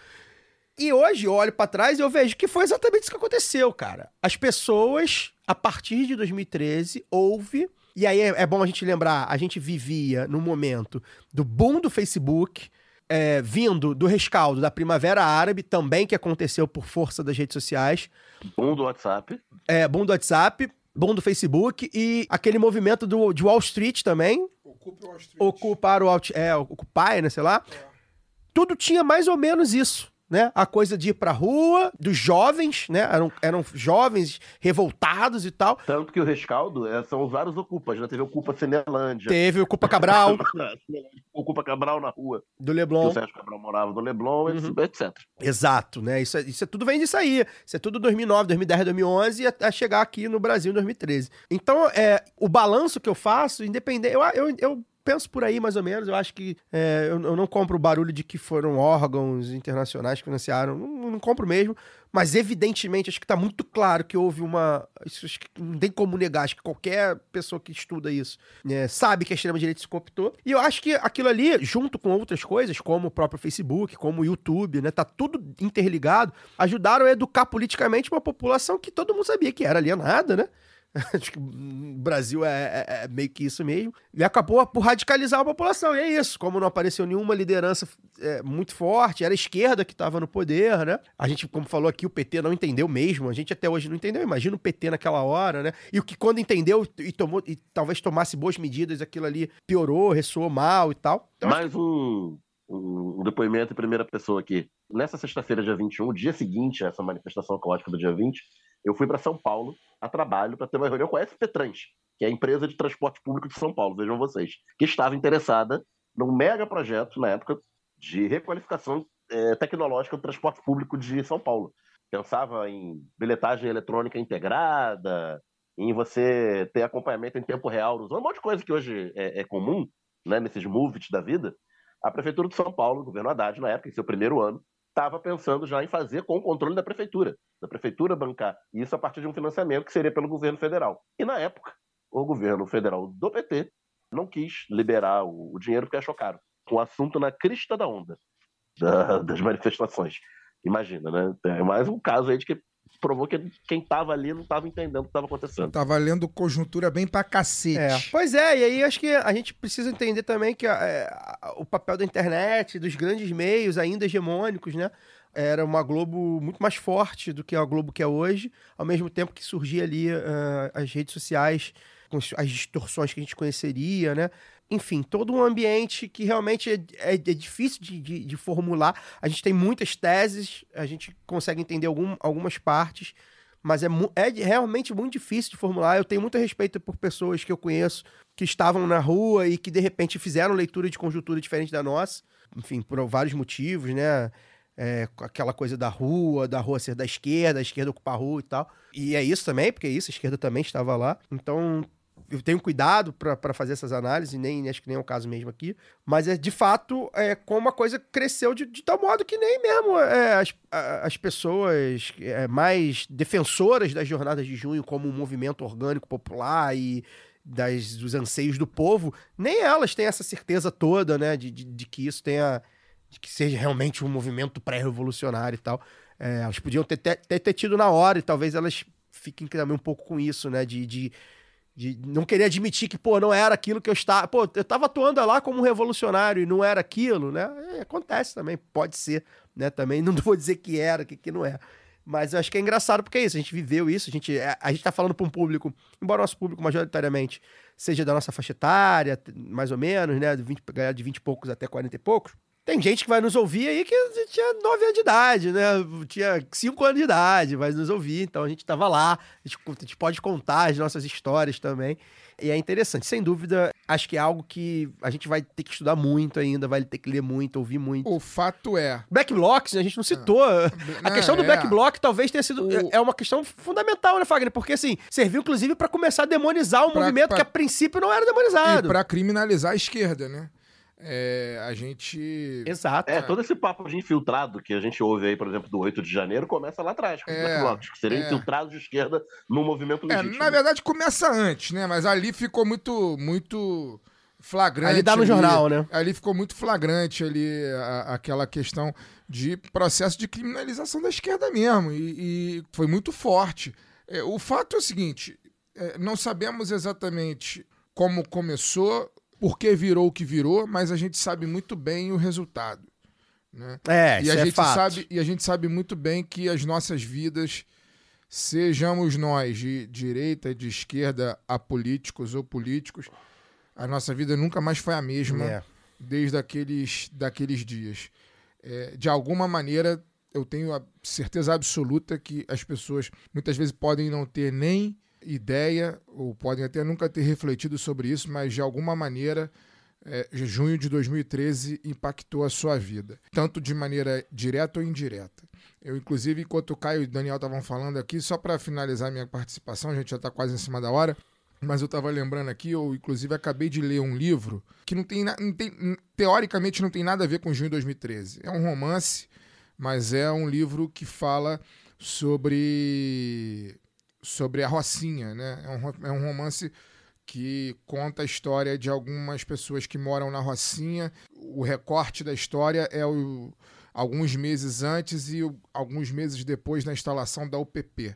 E hoje eu olho pra trás e eu vejo que foi exatamente isso que aconteceu, cara. As pessoas, a partir de 2013, houve. E aí é, é bom a gente lembrar, a gente vivia no momento do boom do Facebook, é, vindo do rescaldo da Primavera Árabe, também que aconteceu por força das redes sociais, Um do WhatsApp. é, boom do WhatsApp, boom do Facebook e aquele movimento do, de Wall Street também, Ocupe Wall Street. ocupar o é, ocupar, né, sei lá. Tudo tinha mais ou menos isso, né? A coisa de ir pra rua, dos jovens, né? Eram, eram jovens revoltados e tal. Tanto que o rescaldo é, são os vários ocupas. Já teve Ocupa Cinelândia. Teve o Ocupa Cabral, Ocupa Cabral na rua. do Que Leblon. o Sérgio Cabral morava no Leblon, etc. Exato, né? Isso, é- isso é tudo vem disso aí. Isso é tudo 2009, 2010, 2011 e até chegar aqui no Brasil em 2013. Então, é, o balanço que eu faço, independente. Eu, eu, eu penso por aí mais ou menos. Eu acho que é, eu, eu não compro o barulho de que foram órgãos internacionais que financiaram. Não, não compro mesmo. Mas, evidentemente, acho que está muito claro que houve uma. Isso acho que não tem como negar. Acho que qualquer pessoa que estuda isso né, sabe que a extrema-direita se cooptou. E eu acho que aquilo ali, junto com outras coisas, como o próprio Facebook, como o YouTube, né? Tá tudo interligado, ajudaram a educar politicamente uma população que todo mundo sabia que era alienada, né? Acho que o Brasil é, é- é meio que isso mesmo. E acabou por radicalizar a população. E é isso. Como não apareceu nenhuma liderança é, muito forte, era a esquerda que estava no poder, né? A gente, como falou aqui, o PT não entendeu mesmo. A gente até hoje não entendeu. Imagina o PT naquela hora, né? E o que quando entendeu e tomou e talvez tomasse boas medidas, aquilo ali piorou, ressoou mal e tal. Então, Mais um, um depoimento em primeira pessoa aqui. Nessa sexta-feira, dia 21, o dia seguinte a essa manifestação caótica do dia 20, eu fui para São Paulo a trabalho para ter uma reunião com a SP Trans, que é a empresa de transporte público de São Paulo, vejam vocês, que estava interessada num mega projeto, na época, de requalificação eh, tecnológica do transporte público de São Paulo. Pensava em bilhetagem eletrônica integrada, em você ter acompanhamento em tempo real, um monte de coisa que hoje é, é comum, né, nesses movits da vida. A Prefeitura de São Paulo, o governo Haddad, na época, em seu primeiro ano, estava pensando já em fazer com o controle da Prefeitura, da Prefeitura bancar, e isso a partir de um financiamento que seria pelo governo federal. E na época, o governo federal do PT não quis liberar o, dinheiro porque achou caro, com o assunto na crista da onda da- das manifestações. Imagina, né? É mais um caso aí de que provou que quem estava ali não estava entendendo o que estava acontecendo. Tá valendo conjuntura bem pra cacete. É, pois é, e aí acho que a gente precisa entender também que é, o papel da internet, dos grandes meios ainda hegemônicos, né? Era uma Globo muito mais forte do que a Globo que é hoje, ao mesmo tempo que surgia ali ah, as redes sociais, com as- as distorções que a gente conheceria, né? Enfim, todo um ambiente que realmente é, é- é difícil de, de- de formular. A gente tem muitas teses, a gente consegue entender algum- algumas partes, mas é, é realmente muito difícil de formular. Eu tenho muito respeito por pessoas que eu conheço que estavam na rua e que de repente fizeram leitura de conjuntura diferente da nossa, enfim, por vários motivos, né? É, aquela coisa da rua, da rua ser da esquerda, a esquerda ocupar a rua e tal. E é isso também, porque é isso, a esquerda também estava lá. Então, eu tenho cuidado para fazer essas análises, nem acho que nem é o caso mesmo aqui. Mas é de fato é como a coisa cresceu de, de tal modo que nem mesmo é, as, as pessoas é, mais defensoras das jornadas de junho como um movimento orgânico popular e das, dos anseios do povo, nem elas têm essa certeza toda, né, de, de, de que isso tenha de que seja realmente um movimento pré-revolucionário e tal. É, elas podiam ter, ter, ter- ter tido na hora e talvez elas fiquem também um pouco com isso, né, de, de de não querer admitir que, pô, não era aquilo que eu estava. Pô, eu estava atuando lá como um revolucionário e não era aquilo, né? É, acontece também, pode ser, né? Também não vou dizer que era, que, que não é. Mas eu acho que é engraçado porque é isso, a gente viveu isso, a gente, é, a gente tá falando para um público, embora nosso público majoritariamente seja da nossa faixa etária, mais ou menos, né? De 20, galera de 20 e poucos até 40 e poucos. Tem gente que vai nos ouvir aí que tinha 9 anos de idade, né? Tinha 5 anos de idade, vai nos ouvir. Então a gente tava lá, a gente, a gente pode contar as nossas histórias também. E é interessante, sem dúvida, acho que é algo que a gente vai ter que estudar muito ainda, vai ter que ler muito, ouvir muito. O fato é. Black Blocs, a gente não citou. A questão do é. Black Bloc talvez tenha sido. O- É uma questão fundamental, né, Fagner? Porque, assim, serviu inclusive pra começar a demonizar um Pra- movimento pra- que a princípio não era E demonizado. pra criminalizar a esquerda, né? É, a gente. Exato. É, todo esse papo de infiltrado que a gente ouve aí, por exemplo, do 8 de janeiro, começa lá atrás, com os É, Blocs, que seriam é. infiltrados de esquerda no movimento É, legítimo. na verdade começa antes, né? Mas ali ficou muito, muito flagrante. Ali dá no jornal, né? Ali ficou muito flagrante ali a- aquela questão de processo de criminalização da esquerda mesmo. E, e foi muito forte. É, o fato é o seguinte: é, não sabemos exatamente como começou, por que virou o que virou, mas a gente sabe muito bem o resultado. Né? É, e isso a é gente fato. sabe e a gente sabe muito bem que as nossas vidas sejamos nós de direita de esquerda apolíticos ou políticos a nossa vida nunca mais foi a mesma É. desde aqueles daqueles dias É, de alguma maneira eu tenho a certeza absoluta que as pessoas muitas vezes podem não ter nem ideia ou podem até nunca ter refletido sobre isso mas de alguma maneira é, junho de 2013 impactou a sua vida, tanto de maneira direta ou indireta. Eu, inclusive, enquanto o Caio e o Daniel estavam falando aqui, só para finalizar minha participação, a gente já está quase em cima da hora, mas eu estava lembrando aqui, eu inclusive acabei de ler um livro que não tem, não tem teoricamente não tem nada a ver com junho de 2013. É um romance, mas é um livro que fala sobre sobre a Rocinha, né? É um, é um romance que conta a história de algumas pessoas que moram na Rocinha. O recorte da história é o, alguns meses antes e o- alguns meses depois da instalação da UPP.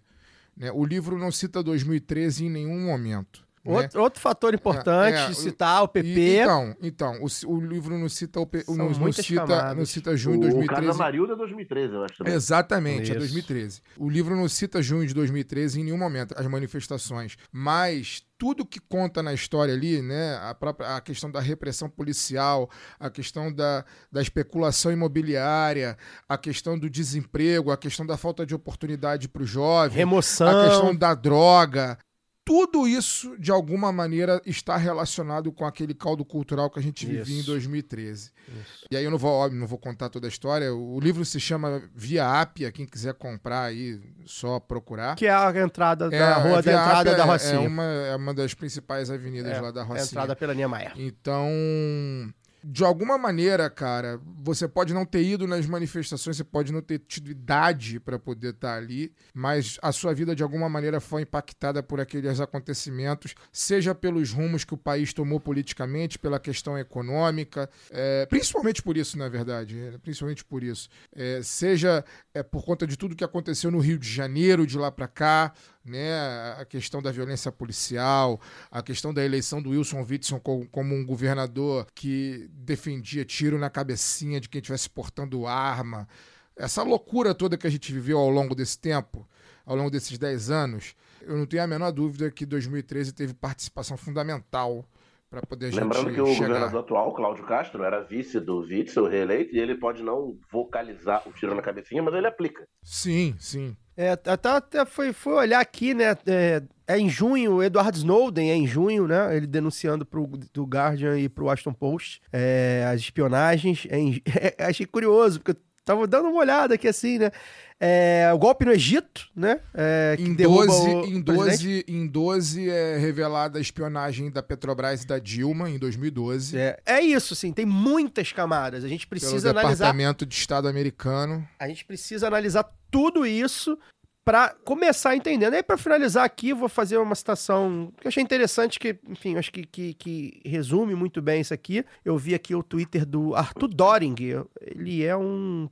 né? O livro não cita 2013 em nenhum momento. Né? Outro, outro fator importante, É, é, citar o PP. E- então, então o, o livro não cita o São não, não cita, não cita junho de o, o 2013. Casa Marilda é 2013, eu acho também. Exatamente, é Isso. 2013. O livro não cita junho de 2013 em nenhum momento, as manifestações. Mas tudo que conta na história ali, né? A, própria, a questão da repressão policial, a questão da, da especulação imobiliária, a questão do desemprego, a questão da falta de oportunidade para o jovem, Remoção. a questão da droga. Tudo isso, de alguma maneira, está relacionado com aquele caldo cultural que a gente vivia em Isso. 2013. E aí eu não vou, óbvio, não vou contar toda a história. O livro se chama Via Ápia, quem quiser comprar aí, só procurar. Que é a entrada É, da rua da entrada Ápia da é- Rocinha. É uma, é uma das principais avenidas É, lá da é a Rocinha. entrada pela Niemeyer. Então, de alguma maneira, cara, você pode não ter ido nas manifestações, você pode não ter tido idade para poder estar ali, mas a sua vida de alguma maneira foi impactada por aqueles acontecimentos, seja pelos rumos que o país tomou politicamente, pela questão econômica, é, principalmente por isso, na verdade, é, principalmente por isso, É, seja é, por conta de tudo que aconteceu no Rio de Janeiro, de lá para cá, né, a questão da violência policial, a questão da eleição do Wilson Witson co- como um governador que defendia tiro na cabecinha de quem estivesse portando arma. Essa loucura toda que a gente viveu ao longo desse tempo, ao longo desses 10 anos, eu não tenho a menor dúvida que 2013 teve participação fundamental para poder a gente Lembrando que o chegar. governador atual, Cláudio Castro, era vice do Witzel, reeleito, e ele pode não vocalizar o tiro na cabecinha, mas ele aplica. Sim, sim. É, até, até foi, foi olhar aqui, né? É, é em junho, Edward Snowden é em junho, né? Ele denunciando pro do Guardian e pro Washington Post é, as espionagens. É em- achei curioso, porque eu tava dando uma olhada aqui assim, né? É, o golpe no Egito, né? É, Em derruba 12, o em, presidente. 12, em 12 é revelada a espionagem da Petrobras e da Dilma, em 2012. É, é isso, assim, tem muitas camadas. A gente Pelo precisa analisar Departamento de Estado americano. A gente precisa analisar tudo isso para começar a entender. E aí, para finalizar aqui, eu vou fazer uma citação que eu achei interessante, que, enfim, acho que, que, que resume muito bem isso aqui. Eu vi aqui o Twitter do Arthur Doring. Ele é um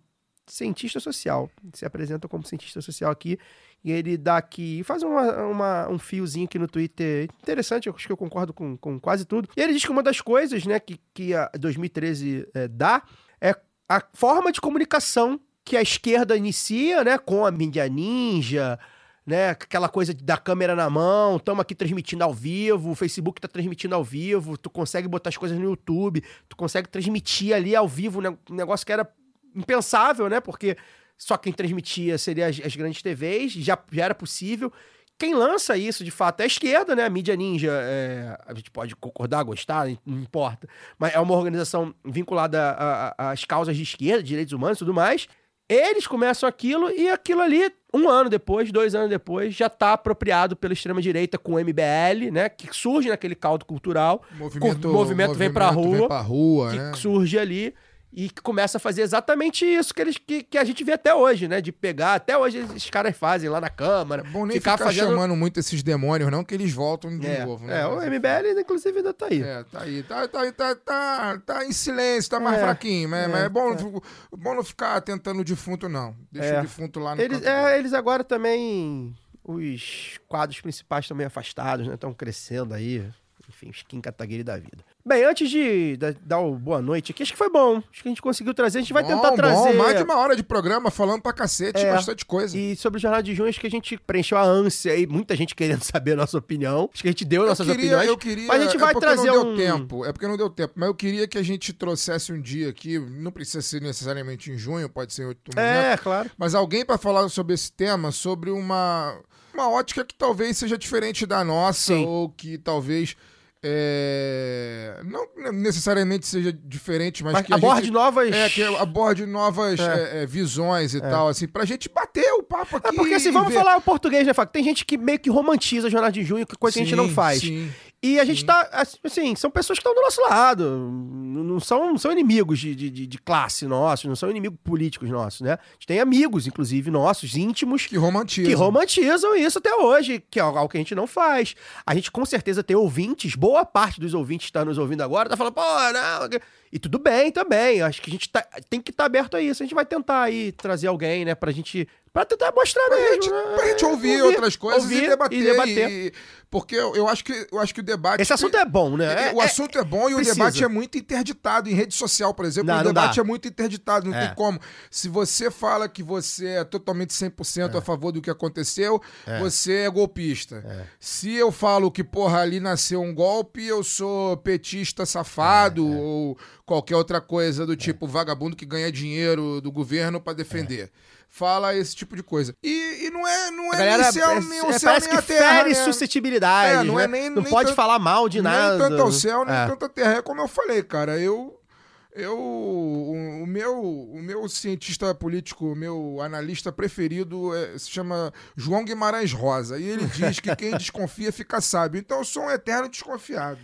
cientista social. Se apresenta como cientista social aqui. E ele dá aqui, faz uma, uma- um fiozinho aqui no Twitter interessante, eu acho que eu concordo com, com quase tudo. E ele diz que uma das coisas, né, que, que a 2013 eh, dá é a forma de comunicação que a esquerda inicia, né, com a mídia ninja, né? Aquela coisa da câmera na mão, estamos aqui transmitindo ao vivo, o Facebook tá transmitindo ao vivo, tu consegue botar as coisas no YouTube, tu consegue transmitir ali ao vivo, um negócio que era impensável, né? Porque só quem transmitia seria as, as grandes TVs, já, já era possível. Quem lança isso, de fato, é a esquerda, né? A mídia ninja, é, a gente pode concordar, gostar, não importa. Mas é uma organização vinculada às causas de esquerda, direitos humanos e tudo mais. Eles começam aquilo e aquilo ali, um ano depois, dois anos depois, já está apropriado pela extrema-direita com o MBL, né? Que surge naquele caldo cultural. Movimento, o movimento vem pra rua, Vem pra rua, que né? surge ali e que começa a fazer exatamente isso que, eles, que, que a gente vê até hoje, né? De pegar, até hoje esses caras fazem lá na Câmara. É bom nem ficar, chamando muito esses demônios, não, que eles voltam de É, novo. né? é, o MBL, inclusive, ainda tá aí. É, tá aí. Tá, tá, tá, tá, tá em silêncio, tá mais É, fraquinho. Mas é, é, mas é bom, é. bom não ficar tentando o defunto, não. Deixa É. o defunto lá no Eles, é, eles agora também. Os quadros principais meio afastados, né? Estão crescendo aí. Enfim, os Kim Kataguiri da vida. Bem, antes de da- dar o boa noite aqui, acho que foi bom. Acho que a gente conseguiu trazer. A gente vai Bom, tentar bom, trazer. mais de uma hora de programa falando pra cacete, É. bastante coisa. E sobre o Jornal de Junho, acho que a gente preencheu a ânsia aí, muita gente querendo saber a nossa opinião. Acho que a gente deu nossas eu queria, opiniões. eu queria, mas a gente é vai porque trazer não um. deu tempo, é porque não deu tempo, mas eu queria que a gente trouxesse um dia aqui, não precisa ser necessariamente em junho, pode ser em outro momento, É, claro. mas alguém para falar sobre esse tema, sobre uma, uma ótica que talvez seja diferente da nossa, Sim. ou que talvez é, não necessariamente seja diferente, mas, Mas que a aborde gente, novas. é, que aborde novas é, é, visões e tal, assim, pra gente bater o papo aqui. É porque assim, vamos ver. falar o português, né, Fábio? Tem gente que meio que romantiza a Jornada de Junho, que coisa que a gente não Sim, faz. sim. E a gente tá, assim, são pessoas que estão do nosso lado. Não são, não são inimigos de, de, de- classe nossos, não são inimigos políticos nossos, né? A gente tem amigos, inclusive, nossos, íntimos, Que romantiza. que romantizam isso até hoje, que é algo que a gente não faz. A gente com certeza tem ouvintes, boa parte dos ouvintes que está nos ouvindo agora, tá falando, pô, não. E tudo bem também. Acho que a gente tá- tem que estar aberto a isso. A gente vai tentar aí trazer alguém, né, pra gente. Pra tentar mostrar Pra mesmo. gente, né? pra gente ouvir, outras coisas ouvir e debater. E debater. e- porque eu, eu acho que, eu acho que o debate. Esse assunto é bom, né? É, o assunto é bom e precisa. o debate é muito interditado em rede social, por exemplo. Não, o debate dá. é muito interditado, não É. tem como. Se você fala que você é totalmente 100% a favor do que aconteceu, você é golpista. Se eu falo que, porra, ali nasceu um golpe, eu sou petista safado É, ou qualquer outra coisa do tipo vagabundo que ganha dinheiro do governo pra defender. Fala esse tipo de coisa. E, e não é, não A é galera nem céu, é- nem o é, céu, parece nem que a terra. fere né? suscetibilidade. É, não é né? nem- não nem pode tanto- falar mal de nada. Nem tanto ao céu, nem É. tanto à terra. É como eu falei, cara, eu. Eu, o, o meu, o meu cientista político, o meu analista preferido é- se chama João Guimarães Rosa. E ele diz que quem desconfia fica sábio. Então eu sou um eterno desconfiado.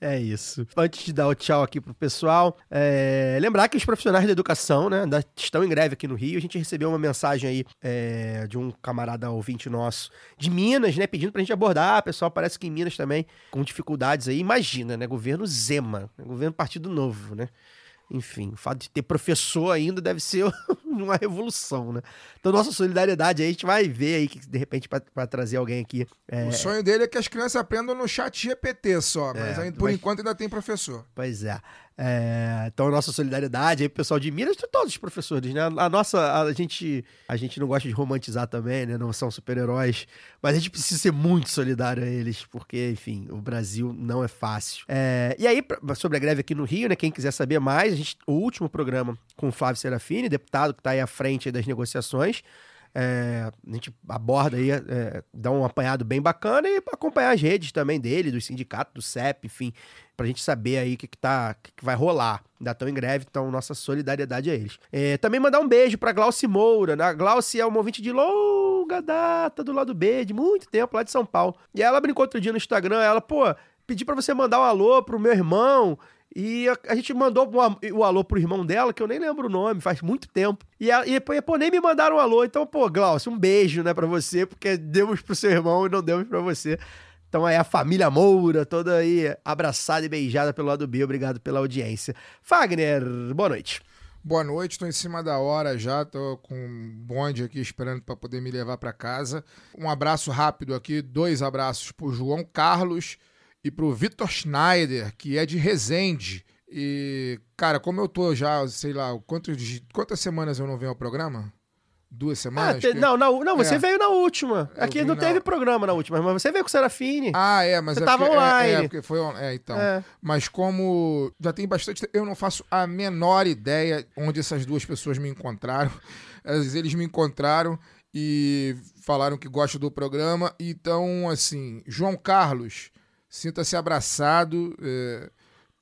É isso. Antes de dar o tchau aqui pro pessoal, é, lembrar que os profissionais da educação, né, estão em greve aqui no Rio. A gente recebeu uma mensagem aí é, de um camarada ouvinte nosso de Minas, né, pedindo pra gente abordar. Pessoal, parece que em Minas também, com dificuldades aí. Imagina, né, governo Zema, né, governo Partido Novo, né? Enfim, o fato de ter professor ainda deve ser uma revolução, né? Então, nossa solidariedade aí, a gente vai ver aí, que, de repente, pra trazer alguém aqui. é, O sonho dele é que as crianças aprendam no chat GPT só. Mas É, ainda- por mas- enquanto ainda tem professor. Pois é. É, Então, nossa solidariedade aí, pessoal de Minas, todos os professores, né? A nossa, a gente, a gente não gosta de romantizar também, né? Não são super-heróis, mas a gente precisa ser muito solidário a eles, porque, enfim, o Brasil não é fácil. É, E aí, sobre a greve aqui no Rio, né? Quem quiser saber mais, a gente, o último programa com o Flávio Serafini, deputado que tá aí à frente aí das negociações, é, a gente aborda aí, é, dá um apanhado bem bacana e acompanhar as redes também dele, do sindicato, do CEP, enfim, pra gente saber aí o que, que, tá, que, que vai rolar. Ainda estão em greve, então nossa solidariedade a eles. É, também mandar um beijo pra Glauci Moura, né? A Glauci é uma ouvinte de longa data do lado B, de muito tempo, lá de São Paulo. E ela brincou outro dia no Instagram, ela, pô, pedi pra você mandar um alô pro meu irmão, e a, a gente mandou o alô pro irmão dela, que eu nem lembro o nome, faz muito tempo. E, a, e pô, nem me mandaram um alô. Então, pô, Glaucio, um beijo, né, pra você, porque demos pro seu irmão e não demos pra você. Então aí a família Moura, toda aí abraçada e beijada pelo lado B. Obrigado pela audiência. Fagner, boa noite. Boa noite, tô em cima da hora já, tô com um bonde aqui esperando para poder me levar para casa. Um abraço rápido aqui, dois abraços pro João Carlos e pro Vitor Schneider, que é de Resende. E, cara, como eu tô já, sei lá, quantos, quantas semanas eu não venho ao programa? duas Ah, semanas. te- que- não, u- não, você É. veio na última. Eu Aqui não na- teve programa na última, mas você veio com o Serafine. Ah, é, mas Você é tava porque- é, online. É, porque foi on- É, então. É. Mas como já tem bastante. te- Eu não faço a menor ideia onde essas duas pessoas me encontraram. Eles me encontraram e falaram que gostam do programa. Então, assim, João Carlos, sinta-se abraçado é,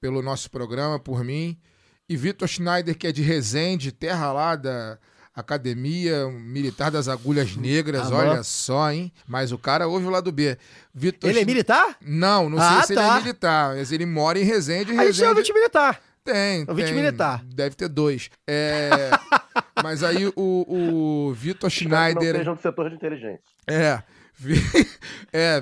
pelo nosso programa, por mim. E Vitor Schneider, que é de Resende, terra lá da. Academia Militar das Agulhas Negras, Ah, olha só, hein? Mas o cara ouve o lado B. Vitor Ele é Schne- militar? não, não Ah, sei se ele tá. é militar, mas ele mora em Resende. A gente Resende... é ouvinte militar. Tem, Ouvinte tem. militar. Deve ter dois. É, mas aí o, o Vitor Espero que Não Schneider. sejam do setor de inteligência. É. É,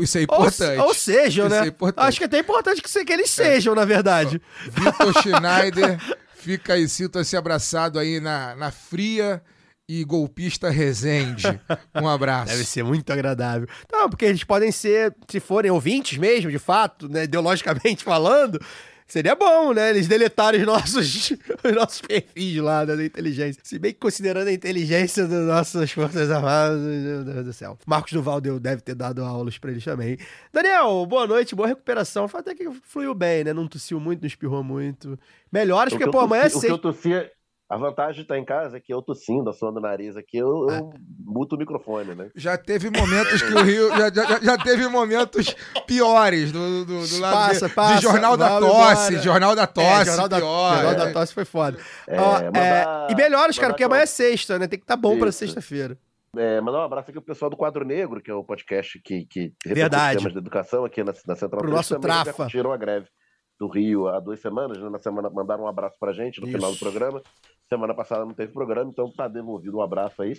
isso é Ou, importante. ou sejam, Isso né? é. Acho que é até importante que, que eles sejam, na verdade. Vitor Schneider fica aí, sinta-se abraçado aí na, na fria e golpista Resende. Um abraço. Deve ser muito agradável. Não, porque eles podem ser, se forem ouvintes mesmo, de fato, né, ideologicamente falando, seria bom, né? Eles deletarem os nossos, os nossos perfis lá da inteligência. Se bem que considerando a inteligência das nossas Forças Armadas, meu Deus do céu. Marcos Duval deve ter dado aulas pra eles também. Daniel, boa noite, boa recuperação. Foi até que fluiu bem, né? Não tossiu muito, não espirrou muito. Melhoras, porque, pô, amanhã é tossi- O que eu sexta. tossia, a vantagem de estar em casa é que eu tossindo, assoando o nariz aqui, eu, eu muto o microfone, né? Já teve momentos que o Rio. Já, já, já teve momentos piores do, do, do lado Passa, de, passa, de Jornal da Tosse. embora. Jornal da É, Tosse, Jornal da, pior. Jornal é. da Tosse foi foda. É, Ó, mandar- é, e melhoras, cara, porque amanhã é sexta, né? Tem que estar bom pra Isso. sexta-feira. É, mandar um abraço aqui pro pessoal do Quadro Negro, que é o podcast que, que Verdade. temas de educação aqui na, na Central Pro 3, nosso Trafa. Tiram a greve do Rio há duas semanas, né? Na semana mandaram um abraço pra gente no final do Isso. programa. Semana passada não teve programa, então tá devolvido um abraço aí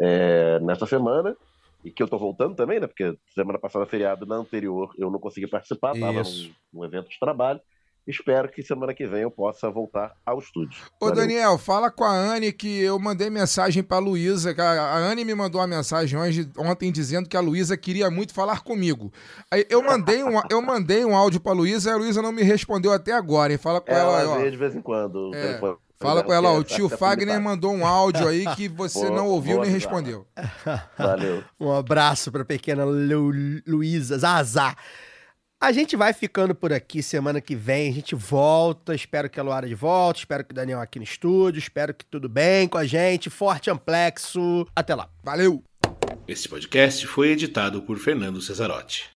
é, nessa semana. E que eu tô voltando também, né? Porque semana passada, feriado, na anterior, eu não consegui participar, tava Isso. num, num evento de trabalho. Espero que semana que vem eu possa voltar ao estúdio. Ô, Valeu. Daniel, fala com a Anne que eu mandei mensagem pra Luísa. A Anne me mandou uma mensagem hoje, ontem dizendo que a Luísa queria muito falar comigo. Aí eu mandei um, eu mandei um áudio pra Luísa e a Luísa não me respondeu até agora. E fala com ela, Ela ó. vê de vez em quando. o É, telefone Fala com ela, ó, o é- tio é Fagner mandou um áudio aí que você não ouviu nem respondeu. Valeu. Um abraço pra pequena Lu, Luísa Zazá. A gente vai ficando por aqui semana que vem. A gente volta. Espero que a Luara de volta. Espero que o Daniel aqui no estúdio. Espero que tudo bem com a gente. Forte amplexo. Até lá. Valeu! Este podcast foi editado por Fernando Cesarotti.